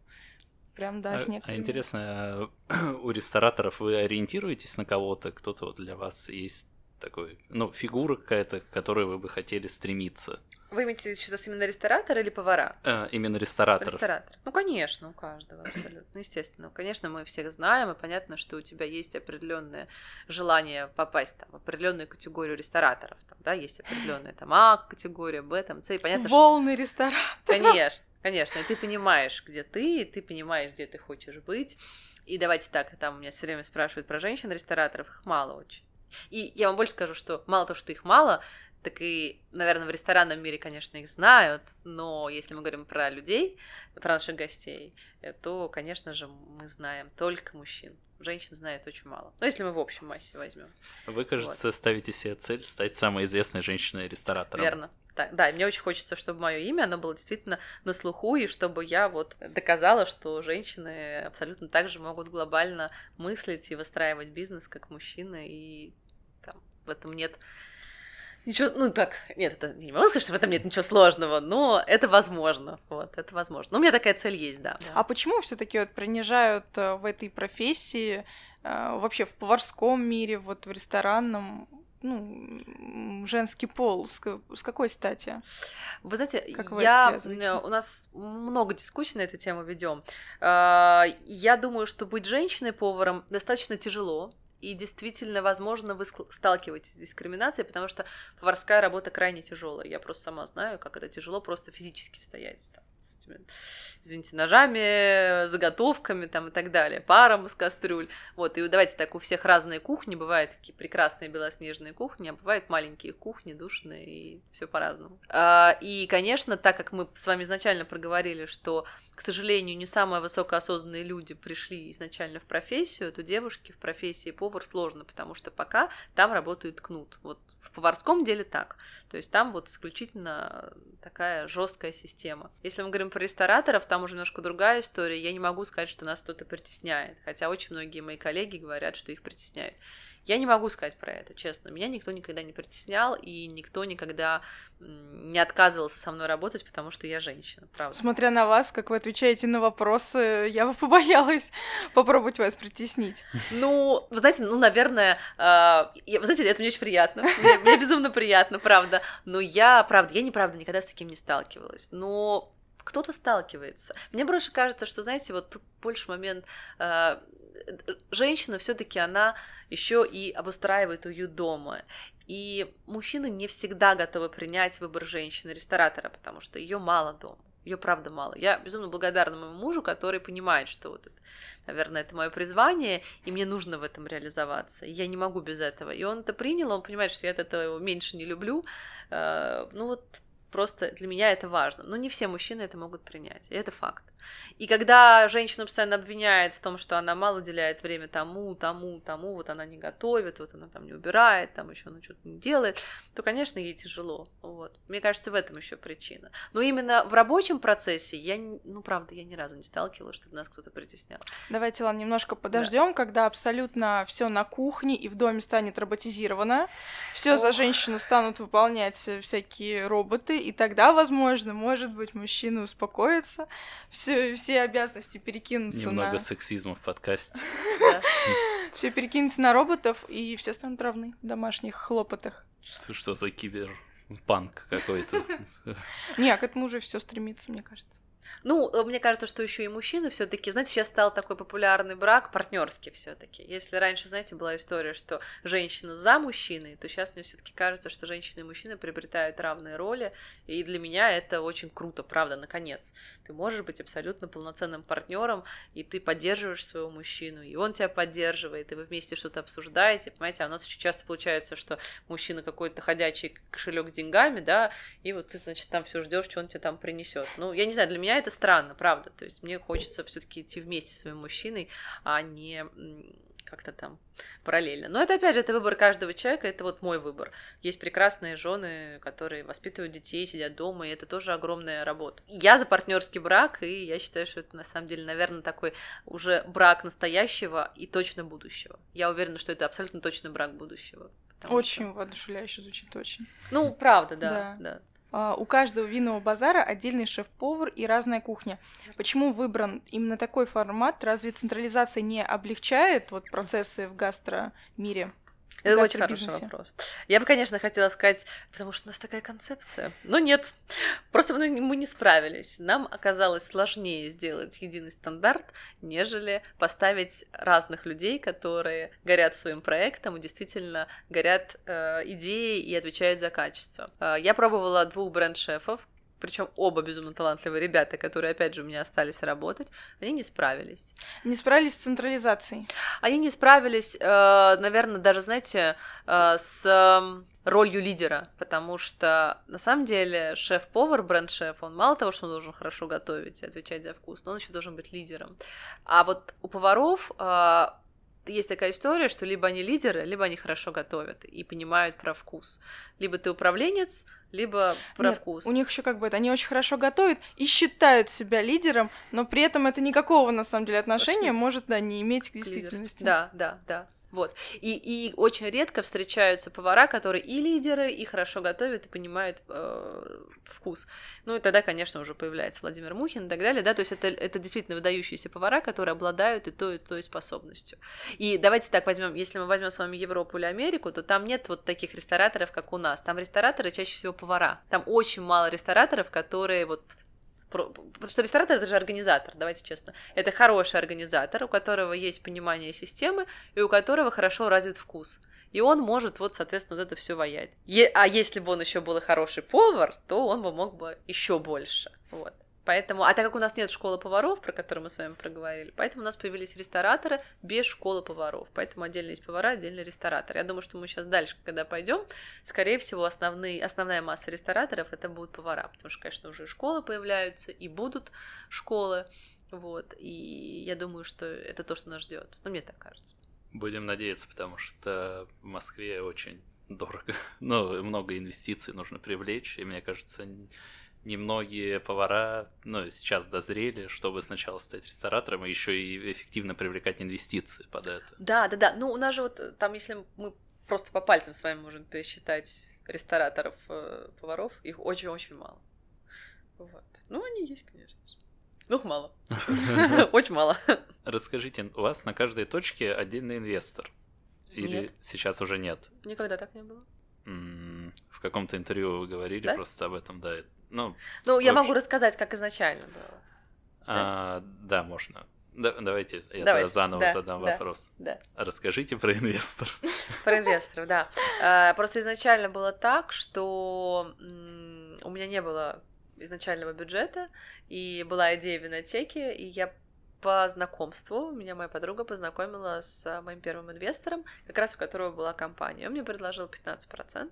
S3: Прям, да,
S1: с некоторыми. А интересно, у рестораторов вы ориентируетесь на кого-то? Кто-то вот для вас есть такой, ну, фигура какая-то, к которой вы бы хотели стремиться?
S2: Вы имеете в виду именно ресторатор или повара?
S1: Э, именно ресторатор.
S2: Ресторатор. Ну, конечно, у каждого абсолютно. Ну, естественно. Конечно, мы всех знаем, и понятно, что у тебя есть определенное желание попасть там, в определенную категорию рестораторов. Там, да, есть определенная там А категория, Б, там, С, и понятно,
S3: Волны что... ресторатора.
S2: Конечно, конечно. И ты понимаешь, где ты, и ты понимаешь, где ты хочешь быть. И давайте так, там меня все время спрашивают про женщин-рестораторов, их мало очень. И я вам больше скажу, что мало того, что их мало, так и, наверное, в ресторанном мире, конечно, их знают, но если мы говорим про людей, про наших гостей, то, конечно же, мы знаем только мужчин. Женщин знает очень мало. Но если мы в общем массе возьмем.
S1: Вы, кажется, вот. ставите себе цель стать самой известной женщиной-ресторатором.
S2: Верно. Так, да, и мне очень хочется, чтобы мое имя, оно было действительно на слуху, и чтобы я вот доказала, что женщины абсолютно так же могут глобально мыслить и выстраивать бизнес, как мужчины, и там, в этом нет Ничего, ну так, нет, это не могу сказать, что в этом нет ничего сложного, но это возможно, вот, это возможно. Но у меня такая цель есть, да.
S3: А почему все таки вот принижают э, в этой профессии, э, вообще в поварском мире, вот в ресторанном, ну, женский пол, с, с какой стати?
S2: Вы знаете, как вы я, у нас много дискуссий на эту тему ведем. А, я думаю, что быть женщиной-поваром достаточно тяжело, и действительно, возможно, вы сталкиваетесь с дискриминацией, потому что поварская работа крайне тяжелая. Я просто сама знаю, как это тяжело просто физически стоять там, этими, извините, ножами, заготовками там и так далее, паром из кастрюль. Вот, и давайте так, у всех разные кухни, бывают такие прекрасные белоснежные кухни, а бывают маленькие кухни, душные, и все по-разному. А, и, конечно, так как мы с вами изначально проговорили, что к сожалению, не самые высокоосознанные люди пришли изначально в профессию, то девушки в профессии повар сложно, потому что пока там работает кнут. Вот в поварском деле так. То есть там вот исключительно такая жесткая система. Если мы говорим про рестораторов, там уже немножко другая история. Я не могу сказать, что нас кто-то притесняет, хотя очень многие мои коллеги говорят, что их притесняют. Я не могу сказать про это, честно. Меня никто никогда не притеснял, и никто никогда не отказывался со мной работать, потому что я женщина, правда.
S3: Смотря на вас, как вы отвечаете на вопросы, я бы побоялась попробовать вас притеснить.
S2: Ну, вы знаете, ну, наверное, э, я, вы знаете, это мне очень приятно. Мне, мне безумно приятно, правда. Но я, правда, я неправда никогда с таким не сталкивалась. Но кто-то сталкивается. Мне больше кажется, что, знаете, вот тут больше момент э, женщина все-таки она еще и обустраивает уют дома. И мужчины не всегда готовы принять выбор женщины-ресторатора, потому что ее мало дома. Ее правда мало. Я безумно благодарна моему мужу, который понимает, что вот это, наверное, это мое призвание, и мне нужно в этом реализоваться. Я не могу без этого. И он это принял, он понимает, что я от этого меньше не люблю. Э, ну вот Просто для меня это важно. Но не все мужчины это могут принять, и это факт. И когда женщину постоянно обвиняет в том, что она мало уделяет время тому, тому, тому, вот она не готовит, вот она там не убирает, там еще она что-то не делает, то, конечно, ей тяжело. Вот. Мне кажется, в этом еще причина. Но именно в рабочем процессе я, ну, правда, я ни разу не сталкивалась, чтобы нас кто-то притеснял.
S3: Давайте, ладно, немножко подождем, да. когда абсолютно все на кухне и в доме станет роботизировано, все за женщину станут выполнять всякие роботы, и тогда, возможно, может быть, мужчина успокоится, все, все обязанности перекинутся
S1: Немного
S3: на...
S1: сексизма в подкасте.
S3: Все перекинутся на роботов, и все станут равны в домашних хлопотах.
S1: Ты что за киберпанк какой-то?
S3: Не, к этому уже все стремится, мне кажется.
S2: Ну, э, мне кажется, что еще и мужчины все-таки, знаете, сейчас стал такой популярный брак партнерский все-таки. Если раньше, знаете, была история, что женщина за мужчиной, то сейчас мне все-таки кажется, что женщины и мужчины приобретают равные роли, и для меня это очень круто, правда, наконец. Ты можешь быть абсолютно полноценным партнером, и ты поддерживаешь своего мужчину, и он тебя поддерживает, и вы вместе что-то обсуждаете, понимаете, а у нас очень часто получается, что мужчина какой-то ходячий кошелек с деньгами, да, и вот ты, значит, там все ждешь, что он тебе там принесет. Ну, я не знаю, для меня это странно, правда. То есть мне хочется все-таки идти вместе с своим мужчиной, а не как-то там параллельно. Но это, опять же, это выбор каждого человека, это вот мой выбор. Есть прекрасные жены, которые воспитывают детей, сидят дома, и это тоже огромная работа. Я за партнерский брак, и я считаю, что это на самом деле, наверное, такой уже брак настоящего и точно будущего. Я уверена, что это абсолютно точно брак будущего.
S3: Очень что... воодушевляюще звучит, очень.
S2: Ну, правда, да, да. да.
S3: А, у каждого винного базара отдельный шеф-повар и разная кухня. Почему выбран именно такой формат? Разве централизация не облегчает вот процессы в гастромире?
S2: Это очень хороший вопрос. Я бы, конечно, хотела сказать, потому что у нас такая концепция. Но нет, просто мы, мы не справились. Нам оказалось сложнее сделать единый стандарт, нежели поставить разных людей, которые горят своим проектом и действительно горят э, идеей и отвечают за качество. Э, я пробовала двух бренд-шефов, причем оба безумно талантливые ребята, которые, опять же, у меня остались работать, они не справились.
S3: Не справились с централизацией.
S2: Они не справились, э, наверное, даже, знаете, э, с эм, ролью лидера, потому что на самом деле шеф-повар, бренд-шеф, он мало того, что он должен хорошо готовить и отвечать за вкус, но он еще должен быть лидером. А вот у поваров э, есть такая история, что либо они лидеры, либо они хорошо готовят и понимают про вкус. Либо ты управленец, либо про
S3: Нет,
S2: вкус.
S3: У них еще как бы это, они очень хорошо готовят и считают себя лидером, но при этом это никакого на самом деле отношения Пошли. может да не иметь к действительности.
S2: Да, да, да. Вот. И, и очень редко встречаются повара, которые и лидеры, и хорошо готовят, и понимают э, вкус. Ну и тогда, конечно, уже появляется Владимир Мухин и так далее, да, то есть это, это действительно выдающиеся повара, которые обладают и той, и той способностью. И давайте так возьмем, если мы возьмем с вами Европу или Америку, то там нет вот таких рестораторов, как у нас. Там рестораторы чаще всего повара. Там очень мало рестораторов, которые вот Потому что ресторатор это же организатор, давайте честно. Это хороший организатор, у которого есть понимание системы и у которого хорошо развит вкус. И он может вот, соответственно, вот это все воять. Е- а если бы он еще был и хороший повар, то он бы мог бы еще больше. Вот. Поэтому, а так как у нас нет школы поваров, про которую мы с вами проговорили, поэтому у нас появились рестораторы без школы поваров. Поэтому отдельно есть повара, отдельно ресторатор. Я думаю, что мы сейчас дальше, когда пойдем, скорее всего, основные, основная масса рестораторов это будут повара, потому что, конечно, уже школы появляются и будут школы. Вот, и я думаю, что это то, что нас ждет. Ну, мне так кажется.
S1: Будем надеяться, потому что в Москве очень дорого. Ну, много инвестиций нужно привлечь, и мне кажется, немногие повара, ну, сейчас дозрели, чтобы сначала стать ресторатором, и еще и эффективно привлекать инвестиции под это.
S2: Да, да, да. Ну, у нас же вот э, там, если мы просто по пальцам с вами можем пересчитать рестораторов, э, поваров, их очень-очень мало. Вот. Ну, они есть, конечно же. Ну, мало. Очень мало.
S1: Расскажите, у вас на каждой точке отдельный инвестор? Или сейчас уже нет?
S2: Никогда так не было.
S1: В каком-то интервью вы говорили просто об этом, да. Ну,
S2: ну я могу рассказать, как изначально было.
S1: А, да? да, можно. Да, давайте я давайте. заново да, задам да, вопрос. Да. Расскажите про инвестор.
S2: Про инвесторов, да. А, просто изначально было так, что у меня не было изначального бюджета, и была идея винотеки, и я по знакомству меня моя подруга познакомила с моим первым инвестором, как раз у которого была компания. Он мне предложил 15%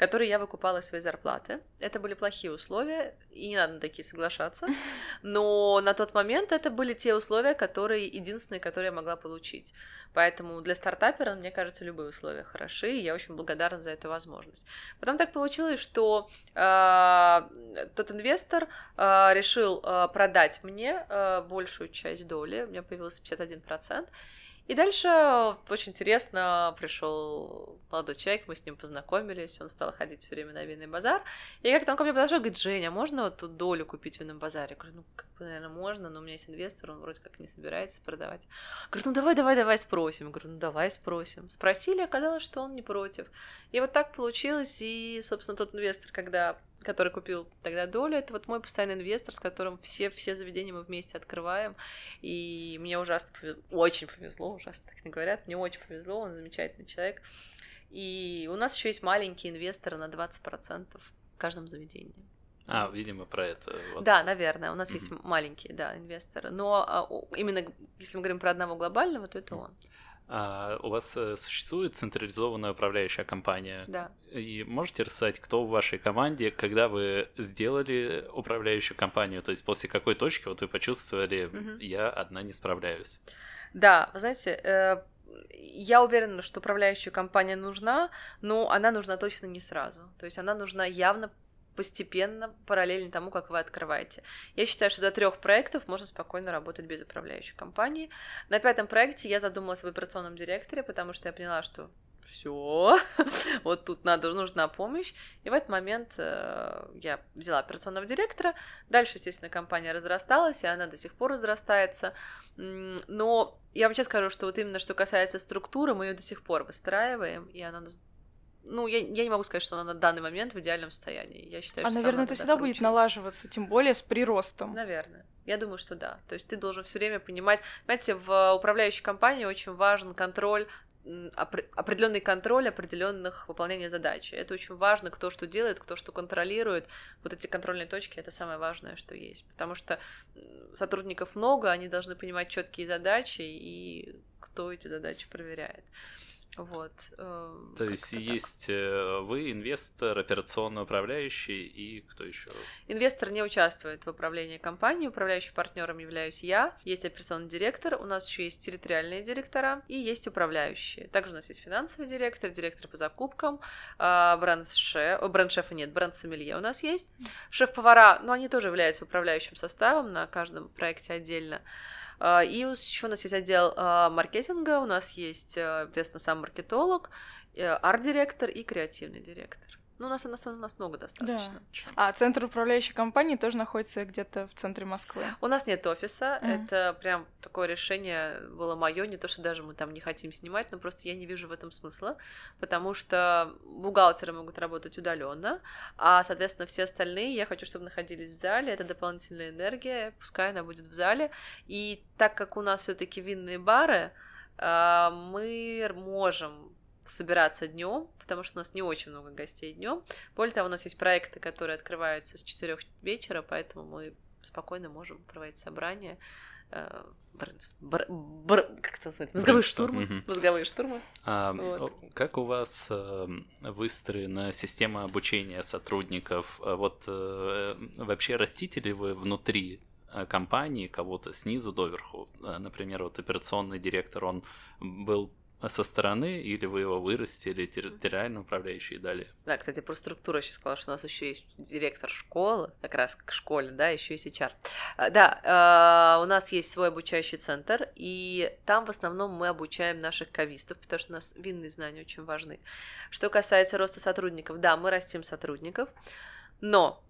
S2: которые я выкупала из своей зарплаты. Это были плохие условия, и не надо на такие соглашаться. Но на тот момент это были те условия, которые единственные, которые я могла получить. Поэтому для стартапера, мне кажется, любые условия хороши, и я очень благодарна за эту возможность. Потом так получилось, что э, тот инвестор э, решил э, продать мне э, большую часть доли, у меня появился 51%, и дальше очень интересно пришел молодой человек, мы с ним познакомились, он стал ходить все время на винный базар. И как-то он ко мне подошел и говорит, Женя, можно вот тут долю купить в винном базаре? Я говорю, ну, как бы, наверное, можно, но у меня есть инвестор, он вроде как не собирается продавать. Говорит, ну давай, давай, давай спросим. Я говорю, ну давай спросим. Спросили, оказалось, что он не против. И вот так получилось, и, собственно, тот инвестор, когда который купил тогда долю, это вот мой постоянный инвестор, с которым все, все заведения мы вместе открываем, и мне ужасно повезло, очень повезло, ужасно так не говорят, мне очень повезло, он замечательный человек, и у нас еще есть маленькие инвесторы на 20% в каждом заведении.
S1: А, видимо, про это.
S2: Вот. Да, наверное, у нас mm-hmm. есть маленькие, да, инвесторы, но а, именно если мы говорим про одного глобального, то это mm-hmm. он.
S1: А у вас э, существует централизованная управляющая компания?
S2: Да.
S1: И можете рассказать, кто в вашей команде, когда вы сделали управляющую компанию, то есть после какой точки вот вы почувствовали, угу. я одна не справляюсь?
S2: Да, вы знаете, э, я уверена, что управляющая компания нужна, но она нужна точно не сразу. То есть она нужна явно постепенно, параллельно тому, как вы открываете. Я считаю, что до трех проектов можно спокойно работать без управляющей компании. На пятом проекте я задумалась об операционном директоре, потому что я поняла, что все, вот тут надо, нужна помощь. И в этот момент э, я взяла операционного директора. Дальше, естественно, компания разрасталась, и она до сих пор разрастается. Но я вам честно скажу, что вот именно что касается структуры, мы ее до сих пор выстраиваем, и она ну, я, я не могу сказать, что она на данный момент в идеальном состоянии. Я считаю,
S3: а,
S2: что
S3: наверное, это всегда будет налаживаться, тем более с приростом.
S2: Наверное. Я думаю, что да. То есть ты должен все время понимать. Знаете, в управляющей компании очень важен контроль определенный контроль определенных выполнения задач. Это очень важно, кто что делает, кто что контролирует. Вот эти контрольные точки это самое важное, что есть. Потому что сотрудников много, они должны понимать четкие задачи и кто эти задачи проверяет. Вот.
S1: Э, То есть есть э, вы, инвестор, операционный управляющий и кто еще?
S2: Инвестор не участвует в управлении компанией, управляющим партнером являюсь я. Есть операционный директор, у нас еще есть территориальные директора и есть управляющие. Также у нас есть финансовый директор, директор по закупкам, а, бренд-шеф, бренд-шефа нет, бренд-сомелье у нас есть. Шеф-повара, но они тоже являются управляющим составом на каждом проекте отдельно. А, и еще у нас есть отдел а, маркетинга, у нас есть, соответственно, э, сам маркетолог, э, арт-директор и креативный директор. Ну, у нас, на самом деле, у нас много достаточно.
S3: Да. А центр управляющей компании тоже находится где-то в центре Москвы?
S2: У нас нет офиса. Mm. Это прям такое решение было мое. Не то, что даже мы там не хотим снимать, но просто я не вижу в этом смысла, потому что бухгалтеры могут работать удаленно, а, соответственно, все остальные я хочу, чтобы находились в зале. Это дополнительная энергия, пускай она будет в зале. И так как у нас все-таки винные бары, а, мы можем собираться днем, потому что у нас не очень много гостей днем. Более того, у нас есть проекты, которые открываются с 4 вечера, поэтому мы спокойно можем проводить собрания. Э, бр, бр, как это называется? Мозговые штурмы. Угу. Мозговые штурмы.
S1: А, вот. Как у вас э, выстроена система обучения сотрудников? А вот э, вообще растите ли вы внутри э, компании кого-то снизу доверху? Э, например, вот операционный директор, он был со стороны, или вы его вырастили, территориально управляющие дали.
S2: Да, кстати, про структуру еще сказала, что у нас еще есть директор школы, как раз к школе, да, еще есть HR. А, да, а, у нас есть свой обучающий центр, и там в основном мы обучаем наших кавистов, потому что у нас винные знания очень важны. Что касается роста сотрудников, да, мы растим сотрудников, но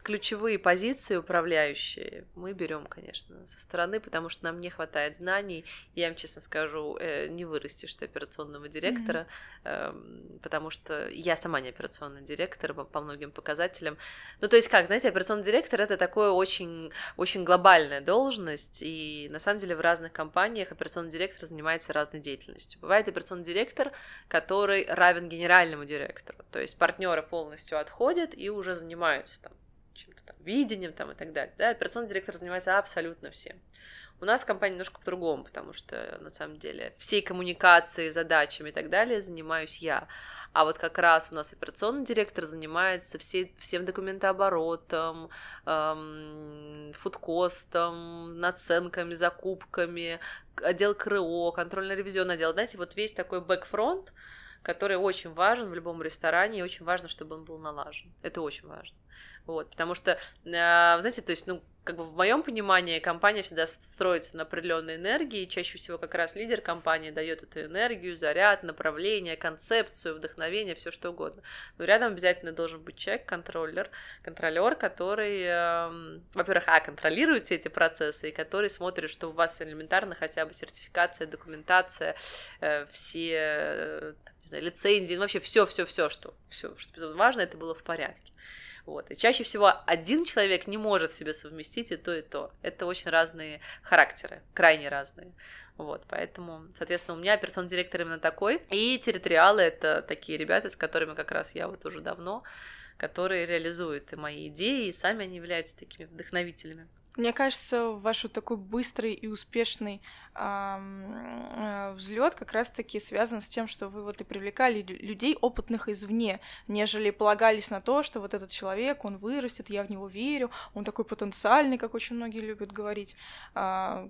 S2: ключевые позиции управляющие мы берем, конечно, со стороны, потому что нам не хватает знаний. Я вам честно скажу, э, не вырастешь ты операционного директора, mm-hmm. потому что я сама не операционный директор по, по многим показателям. Ну, то есть как, знаете, операционный директор это такое очень, очень глобальная должность, и на самом деле в разных компаниях операционный директор занимается разной деятельностью. Бывает операционный директор, который равен генеральному директору, то есть партнеры полностью отходят и уже занимаются там чем-то там, видением там и так далее. Да, операционный директор занимается абсолютно всем. У нас компания немножко по-другому, потому что на самом деле всей коммуникацией, задачами и так далее занимаюсь я. А вот как раз у нас операционный директор занимается всей, всем документооборотом, эм, фудкостом, наценками, закупками, отдел КРО, контрольно-ревизионный отдел. Знаете, вот весь такой бэкфронт, который очень важен в любом ресторане, и очень важно, чтобы он был налажен. Это очень важно. Вот, потому что, э, знаете, то есть, ну, как бы в моем понимании компания всегда строится на определенной энергии, и чаще всего как раз лидер компании дает эту энергию, заряд, направление, концепцию, вдохновение, все что угодно. Но рядом обязательно должен быть человек, контроллер, контролер, который, э, во-первых, а, контролирует все эти процессы, и который смотрит, что у вас элементарно хотя бы сертификация, документация, э, все, э, не знаю, лицензии, ну, вообще все, все, все, что, все, что важно, это было в порядке. Вот. И чаще всего один человек не может себе совместить и то, и то. Это очень разные характеры, крайне разные. Вот, поэтому, соответственно, у меня операционный директор именно такой. И территориалы — это такие ребята, с которыми как раз я вот уже давно, которые реализуют и мои идеи, и сами они являются такими вдохновителями.
S3: Мне кажется, ваш вот такой быстрый и успешный э, взлет как раз-таки связан с тем, что вы вот и привлекали людей опытных извне, нежели полагались на то, что вот этот человек, он вырастет, я в него верю, он такой потенциальный, как очень многие любят говорить. Э,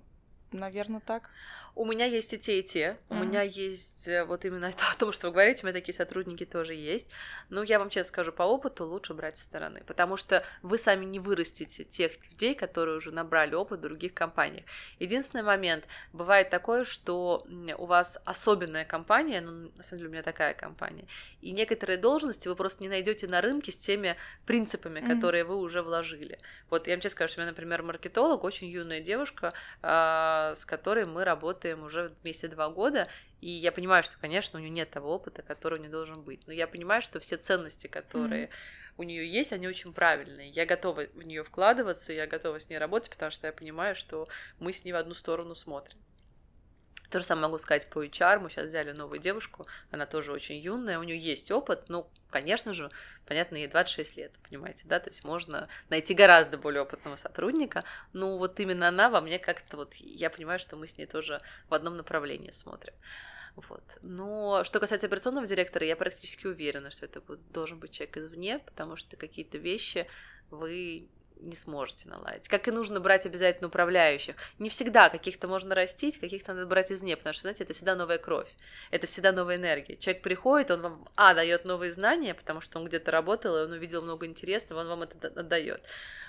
S3: наверное, так.
S2: У меня есть и те, и те. У mm-hmm. меня есть э, вот именно это, о том, что вы говорите, у меня такие сотрудники тоже есть. Но я вам честно скажу, по опыту лучше брать со стороны, потому что вы сами не вырастите тех людей, которые уже набрали опыт в других компаниях. Единственный момент, бывает такое, что у вас особенная компания, ну, на самом деле у меня такая компания, и некоторые должности вы просто не найдете на рынке с теми принципами, mm-hmm. которые вы уже вложили. Вот я вам честно скажу, что у меня, например, маркетолог, очень юная девушка, э, с которой мы работаем уже вместе два года, и я понимаю, что, конечно, у нее нет того опыта, который у нее должен быть. Но я понимаю, что все ценности, которые mm-hmm. у нее есть, они очень правильные. Я готова в нее вкладываться, я готова с ней работать, потому что я понимаю, что мы с ней в одну сторону смотрим. То же самое могу сказать по HR. Мы сейчас взяли новую девушку, она тоже очень юная, у нее есть опыт, ну, конечно же, понятно, ей 26 лет, понимаете, да, то есть можно найти гораздо более опытного сотрудника, но вот именно она во мне как-то вот, я понимаю, что мы с ней тоже в одном направлении смотрим. Вот. Но что касается операционного директора, я практически уверена, что это должен быть человек извне, потому что какие-то вещи вы не сможете наладить. Как и нужно брать обязательно управляющих. Не всегда каких-то можно растить, каких-то надо брать извне, потому что, знаете, это всегда новая кровь, это всегда новая энергия. Человек приходит, он вам, а, дает новые знания, потому что он где-то работал, и он увидел много интересного, он вам это отдает.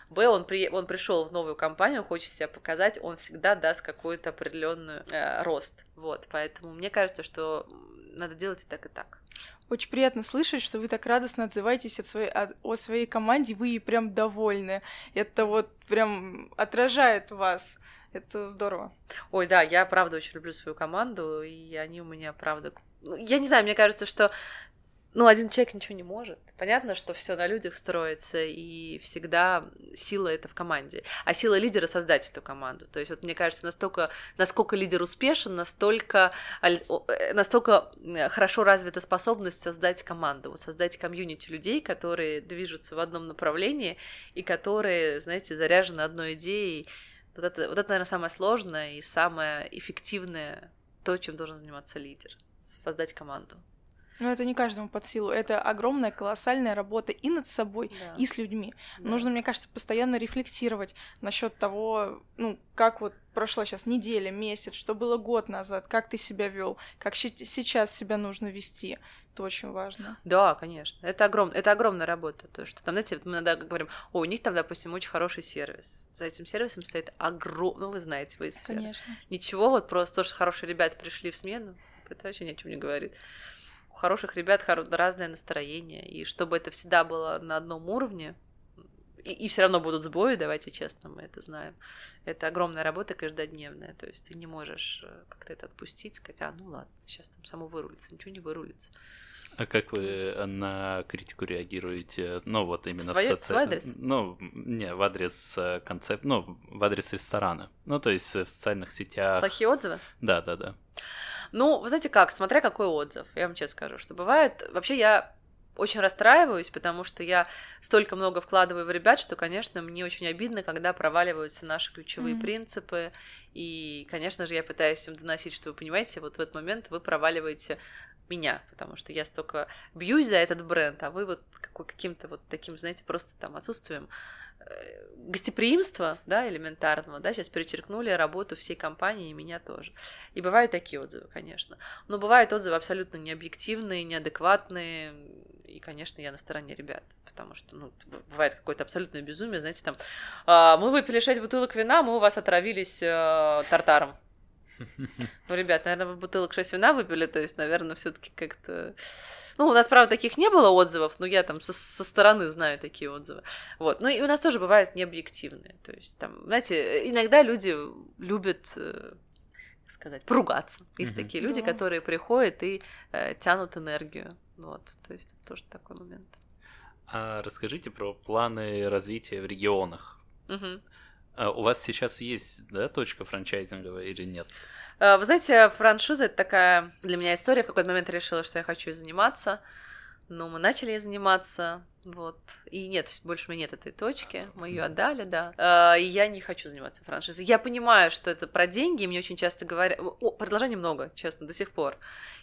S2: Б, он, при, он пришел в новую компанию, хочет себя показать, он всегда даст какой-то определенный э, рост. Вот, поэтому мне кажется, что надо делать и так, и так.
S3: Очень приятно слышать, что вы так радостно отзываетесь от своей, от, о своей команде, вы ей прям довольны. Это вот прям отражает вас. Это здорово.
S2: Ой, да, я правда очень люблю свою команду, и они у меня правда. Ну, я не знаю, мне кажется, что ну, один человек ничего не может. Понятно, что все на людях строится, и всегда сила это в команде. А сила лидера создать эту команду. То есть, вот мне кажется, настолько, насколько лидер успешен, настолько, э, настолько хорошо развита способность создать команду, вот создать комьюнити людей, которые движутся в одном направлении и которые, знаете, заряжены одной идеей. Вот это, вот это, наверное, самое сложное и самое эффективное, то, чем должен заниматься лидер. Создать команду.
S3: Но это не каждому под силу. Это огромная, колоссальная работа и над собой, да. и с людьми. Да. Нужно, мне кажется, постоянно рефлексировать насчет того, ну, как вот прошла сейчас неделя, месяц, что было год назад, как ты себя вел, как сейчас себя нужно вести. Это очень важно.
S2: Да, конечно. Это, огром... это огромная работа. То, что там, знаете, мы иногда говорим, о, у них там, допустим, очень хороший сервис. За этим сервисом стоит огромный, ну, вы знаете, вы из сферы. Конечно. Ничего, вот просто то, что хорошие ребята пришли в смену, это вообще ни о чем не говорит у хороших ребят разное настроение, и чтобы это всегда было на одном уровне, и, и все равно будут сбои, давайте честно, мы это знаем. Это огромная работа каждодневная, то есть ты не можешь э, как-то это отпустить, сказать, а, ну ладно, сейчас там само вырулится, ничего не вырулится.
S1: А как вы на критику реагируете? Ну, вот именно
S2: в, свое, в свой адрес?
S1: Ну, не, в адрес э, концепт, ну, в адрес ресторана. Ну, то есть в социальных сетях.
S2: Плохие отзывы?
S1: Да, да, да.
S2: Ну, вы знаете как, смотря какой отзыв, я вам честно скажу, что бывает, вообще я очень расстраиваюсь, потому что я столько много вкладываю в ребят, что, конечно, мне очень обидно, когда проваливаются наши ключевые mm-hmm. принципы. И, конечно же, я пытаюсь им доносить, что вы понимаете, вот в этот момент вы проваливаете меня, потому что я столько бьюсь за этот бренд, а вы вот каким-то вот таким, знаете, просто там отсутствием гостеприимства, да, элементарного, да, сейчас перечеркнули работу всей компании и меня тоже. И бывают такие отзывы, конечно. Но бывают отзывы абсолютно необъективные, неадекватные, и, конечно, я на стороне ребят, потому что, ну, бывает какое-то абсолютное безумие, знаете, там, «А, мы выпили 6 бутылок вина, мы у вас отравились э, тартаром. Ну, ребят, наверное, вы бутылок 6 вина выпили, то есть, наверное, все таки как-то ну, у нас, правда, таких не было отзывов, но я там со, со стороны знаю такие отзывы. Вот. Ну, и у нас тоже бывают необъективные. То есть, там, знаете, иногда люди любят э, как сказать, поругаться. Есть mm-hmm. такие люди, да. которые приходят и э, тянут энергию. Вот, то есть тоже такой момент.
S1: А расскажите про планы развития в регионах.
S2: Угу.
S1: А у вас сейчас есть, да, точка франчайзинговая или нет?
S2: Э, вы знаете, франшиза это такая для меня история. В какой-то момент решила, что я хочу заниматься. Но мы начали заниматься. Вот. И нет, больше у меня нет этой точки. Мы ее отдали, да. А, и я не хочу заниматься франшизой. Я понимаю, что это про деньги, и мне очень часто говорят... О, предложений много, честно, до сих пор.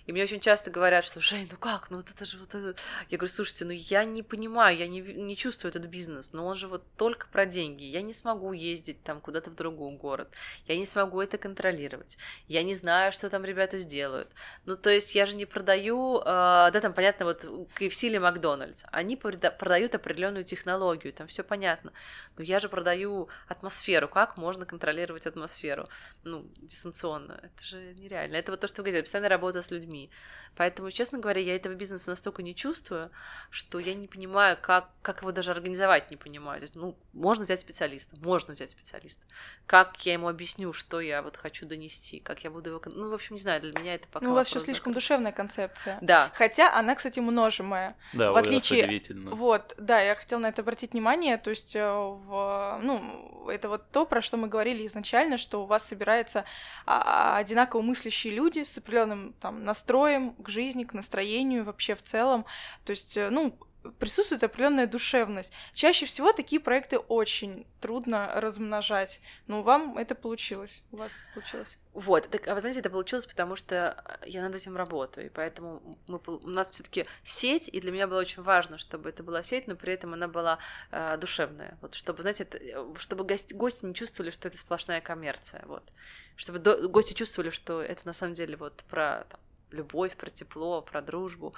S2: И мне очень часто говорят, что Жень, ну как, ну вот это же вот это. Я говорю, слушайте, ну я не понимаю, я не, не чувствую этот бизнес, но он же вот только про деньги. Я не смогу ездить там куда-то в другой город, я не смогу это контролировать, я не знаю, что там ребята сделают. Ну то есть я же не продаю, э, да там понятно, вот KFC или Макдональдс, они продают определенную технологию, там все понятно. Но я же продаю атмосферу, как можно контролировать атмосферу, ну дистанционно, это же нереально. Это вот то, что вы говорите, постоянно работа с людьми людьми. Поэтому, честно говоря, я этого бизнеса настолько не чувствую, что я не понимаю, как, как его даже организовать не понимаю. То есть, ну, можно взять специалиста, можно взять специалиста. Как я ему объясню, что я вот хочу донести, как я буду его... Ну, в общем, не знаю, для меня это пока...
S3: Ну, у вас еще слишком душевная концепция.
S2: Да.
S3: Хотя она, кстати, множимая.
S1: Да,
S3: в отличие... Вот, да, я хотела на это обратить внимание, то есть, э, в... ну, это вот то, про что мы говорили изначально, что у вас собирается а, одинаково мыслящие люди с определенным там настроем к жизни, к настроению вообще в целом. То есть, э, ну, присутствует определенная душевность. Чаще всего такие проекты очень трудно размножать. Но вам это получилось. У вас получилось.
S2: Вот, так, а вы знаете, это получилось, потому что я над этим работаю, и поэтому мы, у нас все-таки сеть, и для меня было очень важно, чтобы это была сеть, но при этом она была э, душевная, вот, чтобы, знаете, это, э, чтобы гости, гости не чувствовали, что это сплошная коммерция, вот, чтобы до, гости чувствовали, что это на самом деле вот про там, любовь, про тепло, про дружбу.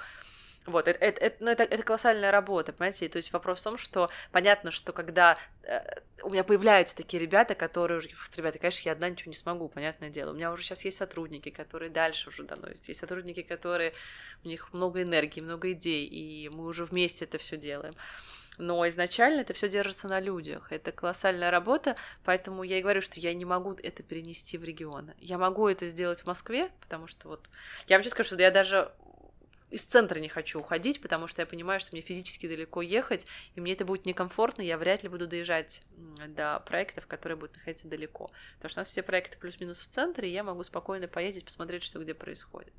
S2: Вот, это, это, это, ну, это, это колоссальная работа, понимаете? То есть вопрос в том, что понятно, что когда э, у меня появляются такие ребята, которые уже, ребята, конечно, я одна ничего не смогу, понятное дело. У меня уже сейчас есть сотрудники, которые дальше уже доносят. Есть сотрудники, которые, у них много энергии, много идей, и мы уже вместе это все делаем. Но изначально это все держится на людях. Это колоссальная работа, поэтому я и говорю, что я не могу это перенести в регионы. Я могу это сделать в Москве, потому что вот... Я вам сейчас скажу, что я даже из центра не хочу уходить, потому что я понимаю, что мне физически далеко ехать, и мне это будет некомфортно, я вряд ли буду доезжать до проектов, которые будут находиться далеко. Потому что у нас все проекты плюс-минус в центре, и я могу спокойно поездить, посмотреть, что где происходит.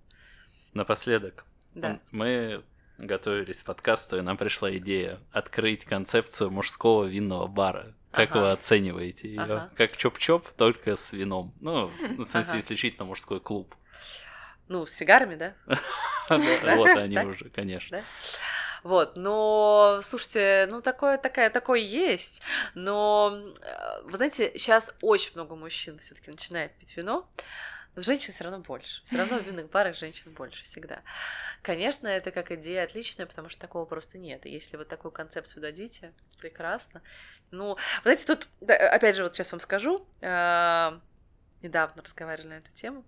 S1: Напоследок,
S2: да.
S1: мы готовились к подкасту, и нам пришла идея открыть концепцию мужского винного бара. Как ага. вы оцениваете ее? Ага. Как чоп-чоп, только с вином. Ну, в смысле, ага. исключительно мужской клуб.
S2: Ну, с сигарами, да?
S1: Вот они уже, конечно.
S2: Вот, но, слушайте, ну такое, такая, такое есть, но, э, вы знаете, сейчас очень много мужчин все таки начинает пить вино, но женщин все равно больше. Все равно в винных барах женщин больше всегда. Конечно, это как идея отличная, потому что такого просто нет. И если вы такую концепцию дадите, прекрасно. Ну, знаете, тут, опять же, вот сейчас вам скажу, э, недавно разговаривали на эту тему.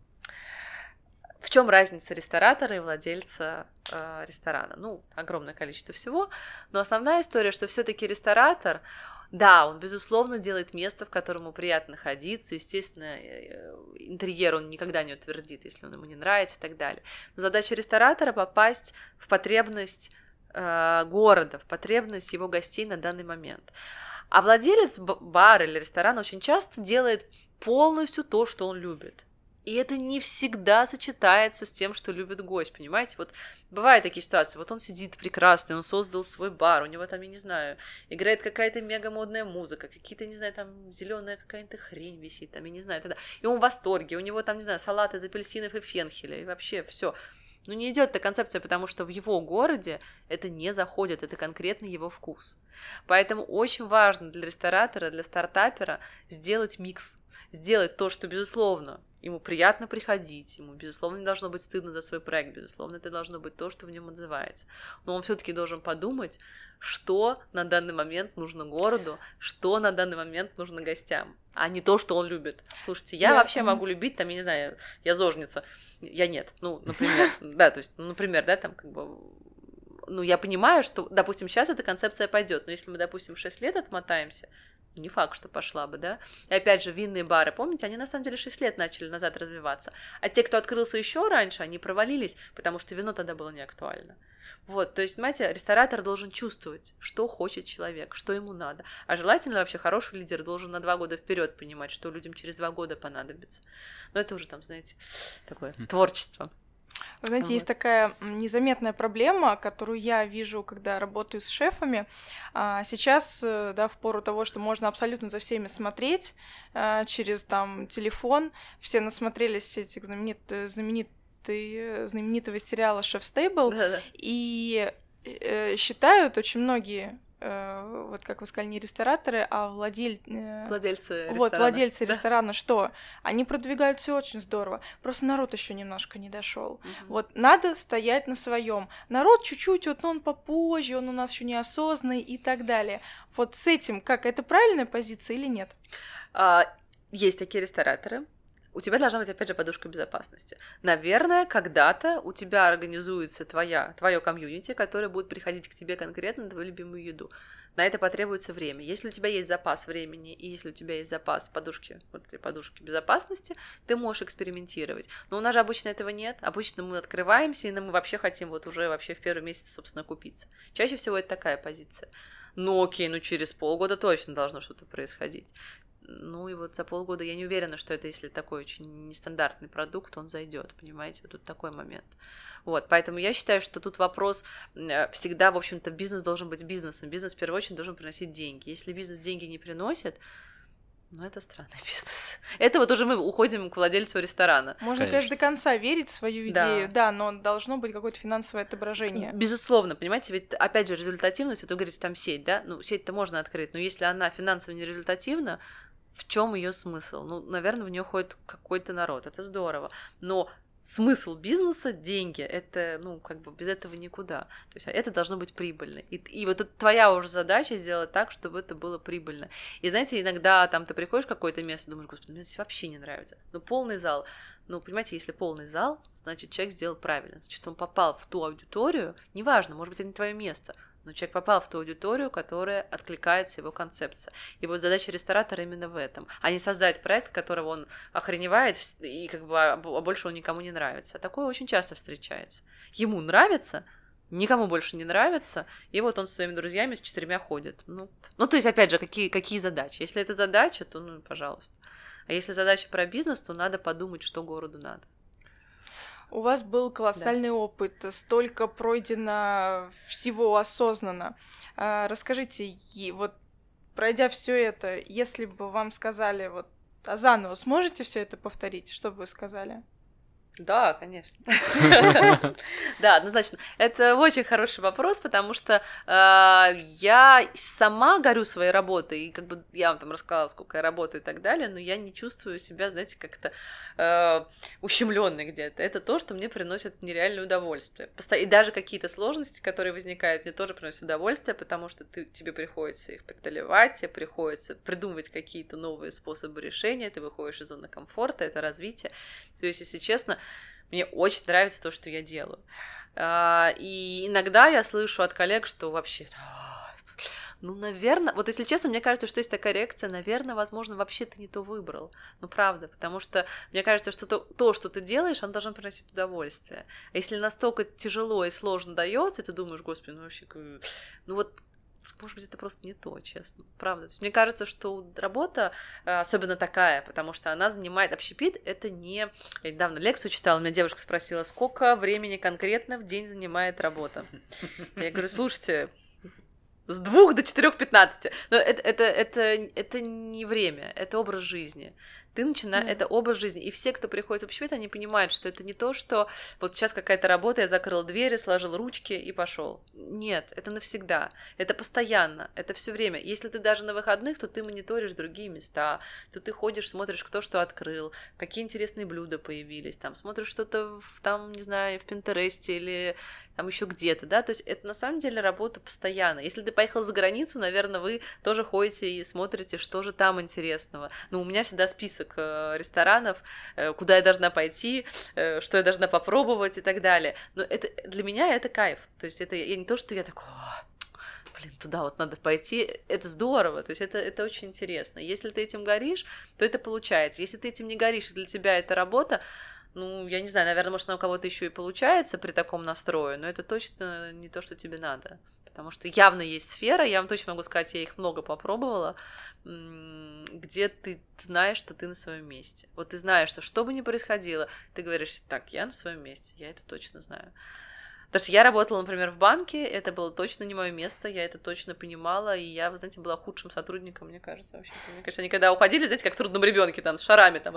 S2: В чем разница ресторатора и владельца э, ресторана? Ну, огромное количество всего, но основная история, что все-таки ресторатор, да, он, безусловно, делает место, в котором ему приятно находиться. Естественно, э, интерьер он никогда не утвердит, если он ему не нравится и так далее. Но задача ресторатора попасть в потребность э, города, в потребность его гостей на данный момент. А владелец бара или ресторана очень часто делает полностью то, что он любит. И это не всегда сочетается с тем, что любит гость, понимаете? Вот бывают такие ситуации, вот он сидит прекрасный, он создал свой бар, у него там, я не знаю, играет какая-то мега модная музыка, какие-то, не знаю, там зеленая какая-то хрень висит, там, я не знаю, тогда. И он в восторге, у него там, не знаю, салаты из апельсинов и фенхеля, и вообще все. Но не идет эта концепция, потому что в его городе это не заходит, это конкретно его вкус. Поэтому очень важно для ресторатора, для стартапера сделать микс, сделать то, что, безусловно, ему приятно приходить, ему, безусловно, не должно быть стыдно за свой проект, безусловно, это должно быть то, что в нем отзывается. Но он все-таки должен подумать, что на данный момент нужно городу, что на данный момент нужно гостям, а не то, что он любит. Слушайте, я, я вообще могу любить, там, я не знаю, я зожница, я нет, ну, например, да, то есть, ну, например, да, там, как бы, ну, я понимаю, что, допустим, сейчас эта концепция пойдет, но если мы, допустим, 6 лет отмотаемся, не факт, что пошла бы, да. И опять же, винные бары, помните, они на самом деле 6 лет начали назад развиваться. А те, кто открылся еще раньше, они провалились, потому что вино тогда было не актуально. Вот, то есть, понимаете, ресторатор должен чувствовать, что хочет человек, что ему надо. А желательно вообще хороший лидер должен на два года вперед понимать, что людям через два года понадобится. Но это уже там, знаете, такое творчество.
S3: Вы знаете, вот. есть такая незаметная проблема, которую я вижу, когда работаю с шефами. А, сейчас, э, да, в пору того, что можно абсолютно за всеми смотреть а, через там телефон, все насмотрелись этих знаменит, знаменит, знаменитого сериала «Шеф Стейбл», и э, считают очень многие э, вот как вы сказали, не рестораторы, а владель...
S2: э, владельцы ресторана.
S3: Вот, владельцы да? ресторана, что они продвигают все очень здорово. Просто народ еще немножко не дошел. Угу. Вот надо стоять на своем. Народ чуть-чуть, вот ну, он попозже, он у нас еще неосознанный и так далее. Вот с этим как это правильная позиция или нет?
S2: А, есть такие рестораторы, у тебя должна быть, опять же, подушка безопасности. Наверное, когда-то у тебя организуется твоя, твое комьюнити, которое будет приходить к тебе конкретно на твою любимую еду. На это потребуется время. Если у тебя есть запас времени и если у тебя есть запас подушки, вот этой подушки безопасности, ты можешь экспериментировать. Но у нас же обычно этого нет. Обычно мы открываемся, и мы вообще хотим вот уже вообще в первый месяц, собственно, купиться. Чаще всего это такая позиция. Ну окей, ну через полгода точно должно что-то происходить. Ну и вот за полгода я не уверена, что это, если такой очень нестандартный продукт, он зайдет, понимаете, вот тут такой момент. Вот, поэтому я считаю, что тут вопрос э, всегда, в общем-то, бизнес должен быть бизнесом. Бизнес, в первую очередь, должен приносить деньги. Если бизнес деньги не приносит, ну, это странный бизнес. Это вот уже мы уходим к владельцу ресторана.
S3: Можно, конечно, конечно до конца верить в свою идею, да, да но должно быть какое-то финансовое отображение.
S2: Безусловно, понимаете, ведь, опять же, результативность, вот вы говорите, там сеть, да, ну, сеть-то можно открыть, но если она финансово нерезультативна, в чем ее смысл? Ну, наверное, в нее ходит какой-то народ, это здорово. Но смысл бизнеса деньги. Это ну как бы без этого никуда. То есть это должно быть прибыльно. И, и вот это твоя уже задача сделать так чтобы это было прибыльно. И знаете иногда там ты приходишь в какое-то место думаешь господи мне здесь вообще не нравится но полный зал. Ну, понимаете, если полный зал, значит, человек сделал правильно. Значит, он попал в ту аудиторию, неважно, может быть, это не твое место, но человек попал в ту аудиторию, которая откликается его концепция. И вот задача ресторатора именно в этом, а не создать проект, которого он охреневает, и как бы, а, а больше он никому не нравится. Такое очень часто встречается. Ему нравится, никому больше не нравится, и вот он со своими друзьями с четырьмя ходит. Ну, ну то есть, опять же, какие, какие задачи? Если это задача, то, ну, пожалуйста. А если задача про бизнес, то надо подумать, что городу надо.
S3: У вас был колоссальный да. опыт, столько пройдено всего осознанно. А, расскажите, вот пройдя все это, если бы вам сказали вот а заново, сможете все это повторить? Что бы вы сказали?
S2: Да, конечно. Да, однозначно. Это очень хороший вопрос, потому что а, я сама горю своей работой, и как бы я вам там рассказала, сколько я работаю и так далее, но я не чувствую себя, знаете, как-то э, ущемленной где-то. Это то, что мне приносит нереальное удовольствие. И даже какие-то сложности, которые возникают, мне тоже приносят удовольствие, потому что ты, тебе приходится их преодолевать, тебе приходится придумывать какие-то новые способы решения, ты выходишь из зоны комфорта, это развитие. То есть, если честно, мне очень нравится то, что я делаю. А, и иногда я слышу от коллег, что вообще ну, наверное, вот если честно, мне кажется, что есть такая реакция, наверное, возможно, вообще ты не то выбрал. Ну, правда, потому что мне кажется, что то, то что ты делаешь, оно должно приносить удовольствие. А если настолько тяжело и сложно дается, ты думаешь, господи, ну вообще, ну вот может быть, это просто не то, честно. Правда. То есть мне кажется, что работа, э, особенно такая, потому что она занимает общепит, это не... Я недавно лекцию читала, меня девушка спросила, сколько времени конкретно в день занимает работа. Я говорю, слушайте, с двух до четырех пятнадцати. Но это, это, это, это не время, это образ жизни ты начинаешь, да. это образ жизни, и все, кто приходит в общепит, они понимают, что это не то, что вот сейчас какая-то работа, я закрыл двери, сложил ручки и пошел. Нет, это навсегда, это постоянно, это все время. Если ты даже на выходных, то ты мониторишь другие места, то ты ходишь, смотришь, кто что открыл, какие интересные блюда появились, там смотришь что-то в, там, не знаю, в Пинтересте или там еще где-то, да, то есть это на самом деле работа постоянно. Если ты поехал за границу, наверное, вы тоже ходите и смотрите, что же там интересного. Ну, у меня всегда список э, ресторанов, э, куда я должна пойти, э, что я должна попробовать и так далее. Но это для меня это кайф. То есть это я не то, что я такой, блин, туда вот надо пойти, это здорово, то есть это, это очень интересно. Если ты этим горишь, то это получается. Если ты этим не горишь, и для тебя это работа, ну, я не знаю, наверное, может, она у кого-то еще и получается при таком настрое, но это точно не то, что тебе надо. Потому что явно есть сфера, я вам точно могу сказать, я их много попробовала, где ты знаешь, что ты на своем месте. Вот ты знаешь, что что бы ни происходило, ты говоришь, так, я на своем месте, я это точно знаю. Потому что я работала, например, в банке, это было точно не мое место, я это точно понимала, и я, вы знаете, была худшим сотрудником, мне кажется, вообще. Мне кажется, они когда уходили, знаете, как в трудном ребенке, там, с шарами, там,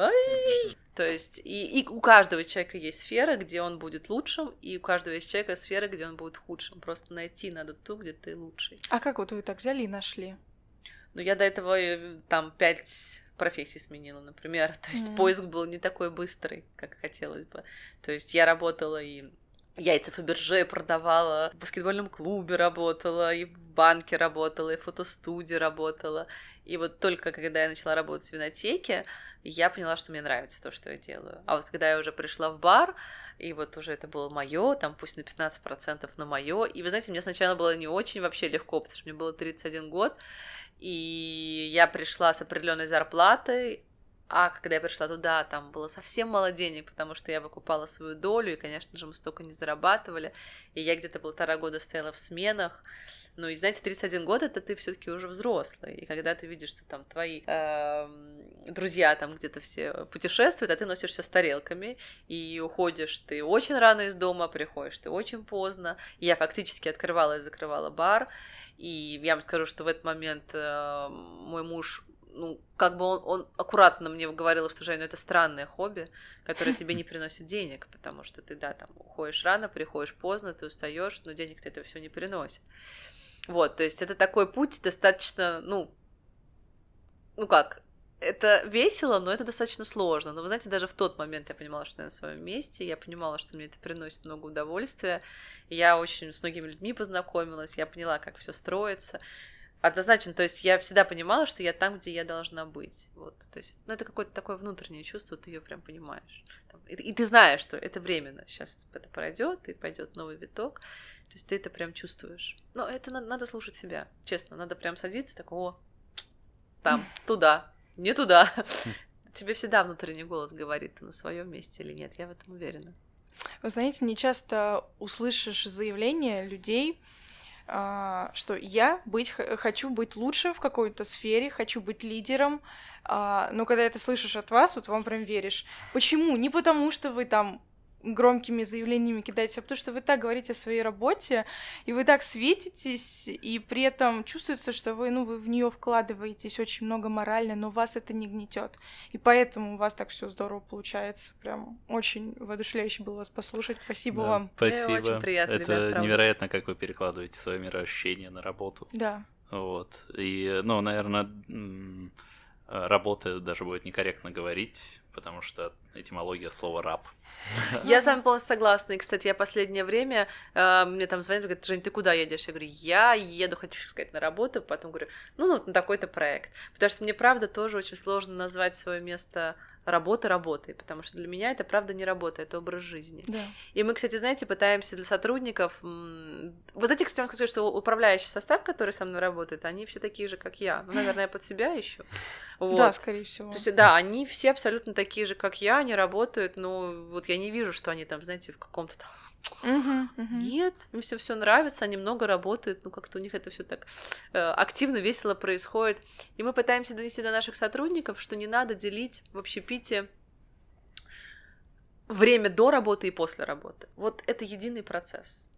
S2: то есть, и, и у каждого человека есть сфера, где он будет лучшим, и у каждого есть человека сфера, где он будет худшим. Просто найти надо ту, где ты лучший.
S3: А как вот вы так взяли и нашли?
S2: Ну, я до этого э, там пять профессий сменила, например. То есть mm-hmm. поиск был не такой быстрый, как хотелось бы. То есть я работала и яйца Фаберже продавала, в баскетбольном клубе работала, и в банке работала, и в фотостудии работала. И вот только когда я начала работать в винотеке, я поняла, что мне нравится то, что я делаю. А вот когда я уже пришла в бар, и вот уже это было мое, там пусть на 15% на мое. И вы знаете, мне сначала было не очень вообще легко, потому что мне было 31 год, и я пришла с определенной зарплатой, а когда я пришла туда, там было совсем мало денег, потому что я выкупала свою долю, и, конечно же, мы столько не зарабатывали. И я где-то полтора года стояла в сменах. Ну, и знаете, 31 год это ты все-таки уже взрослый. И когда ты видишь, что там твои э, друзья там где-то все путешествуют, а ты носишься с тарелками, и уходишь ты очень рано из дома, приходишь ты очень поздно. И я фактически открывала и закрывала бар. И я вам скажу, что в этот момент э, мой муж ну, как бы он, он аккуратно мне говорил, что, Жень, ну это странное хобби, которое тебе не приносит денег, потому что ты, да, там, уходишь рано, приходишь поздно, ты устаешь, но денег ты это все не приносит. Вот, то есть это такой путь достаточно, ну, ну как, это весело, но это достаточно сложно. Но вы знаете, даже в тот момент я понимала, что я на своем месте, я понимала, что мне это приносит много удовольствия. Я очень с многими людьми познакомилась, я поняла, как все строится. Однозначно, то есть я всегда понимала, что я там, где я должна быть. Вот, то есть, ну, это какое-то такое внутреннее чувство, ты ее прям понимаешь. Там, и, и ты знаешь, что это временно. Сейчас это пройдет, и пойдет новый виток. То есть ты это прям чувствуешь. Но это надо, надо слушать себя, честно. Надо прям садиться, так, о, там, туда, не туда. Тебе всегда внутренний голос говорит, ты на своем месте или нет. Я в этом уверена.
S3: Вы знаете, не часто услышишь заявления людей, что я быть, хочу быть лучше в какой-то сфере, хочу быть лидером, а, но когда это слышишь от вас, вот вам прям веришь. Почему? Не потому, что вы там громкими заявлениями кидаете, а потому что вы так говорите о своей работе, и вы так светитесь, и при этом чувствуется, что вы, ну, вы в нее вкладываетесь очень много морально, но вас это не гнетет. И поэтому у вас так все здорово получается. Прям очень воодушевляюще было вас послушать. Спасибо да, вам.
S1: Спасибо. Очень приятно, это ребят, невероятно, как вы перекладываете свое мироощущение на работу.
S3: Да.
S1: Вот. И, ну, наверное, работы даже будет некорректно говорить, потому что этимология слова раб.
S2: Я с вами полностью согласна. И, кстати, я последнее время, э, мне там звонят, говорят, Жень, ты куда едешь? Я говорю, я еду, хочу сказать, на работу, потом говорю, ну, ну, на такой-то проект. Потому что мне, правда, тоже очень сложно назвать свое место работа работой, потому что для меня это правда не работа, это образ жизни.
S3: Да.
S2: И мы, кстати, знаете, пытаемся для сотрудников... Вы знаете, кстати, вам скажу, что управляющий состав, который со мной работает, они все такие же, как я. Ну, наверное, под себя еще.
S3: Вот. Да, скорее всего.
S2: То есть, да, они все абсолютно такие же, как я, они работают, но вот я не вижу, что они там, знаете, в каком-то там
S3: Угу, угу.
S2: Нет, им все все нравится, они много работают, ну как-то у них это все так э, активно, весело происходит. И мы пытаемся донести до наших сотрудников, что не надо делить в общепите время до работы и после работы. Вот это единый процесс.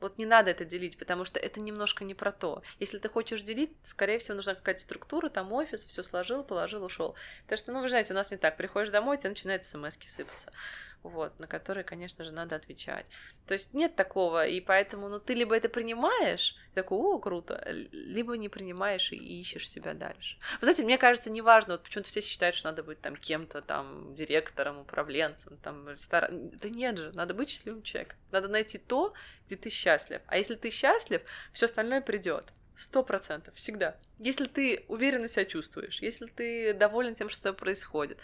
S2: Вот не надо это делить, потому что это немножко не про то. Если ты хочешь делить, скорее всего, нужна какая-то структура, там офис, все сложил, положил, ушел. Так что, ну, вы знаете, у нас не так. Приходишь домой, тебе начинают смс сыпаться вот, на которые, конечно же, надо отвечать. То есть нет такого, и поэтому, ну, ты либо это принимаешь, такой, о, круто, либо не принимаешь и ищешь себя дальше. Вы знаете, мне кажется, неважно, вот почему-то все считают, что надо быть там кем-то, там, директором, управленцем, там, ресторан. Да нет же, надо быть счастливым человеком. Надо найти то, где ты счастлив. А если ты счастлив, все остальное придет. Сто процентов, всегда. Если ты уверенно себя чувствуешь, если ты доволен тем, что происходит,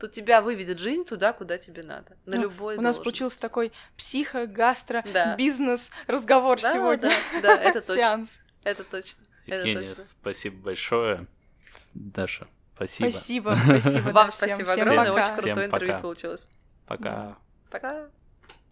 S2: то тебя выведет жизнь туда, куда тебе надо. На ну, любой
S3: У нас получился такой психо, гастро, да. бизнес разговор
S2: да,
S3: сегодня.
S2: Да, да, это точно. Сеанс. Это точно.
S1: Евгения,
S2: это точно.
S1: спасибо большое. Даша, спасибо.
S3: Спасибо, спасибо.
S2: Вам спасибо огромное, очень крутое интервью получилось.
S1: Пока.
S2: Пока.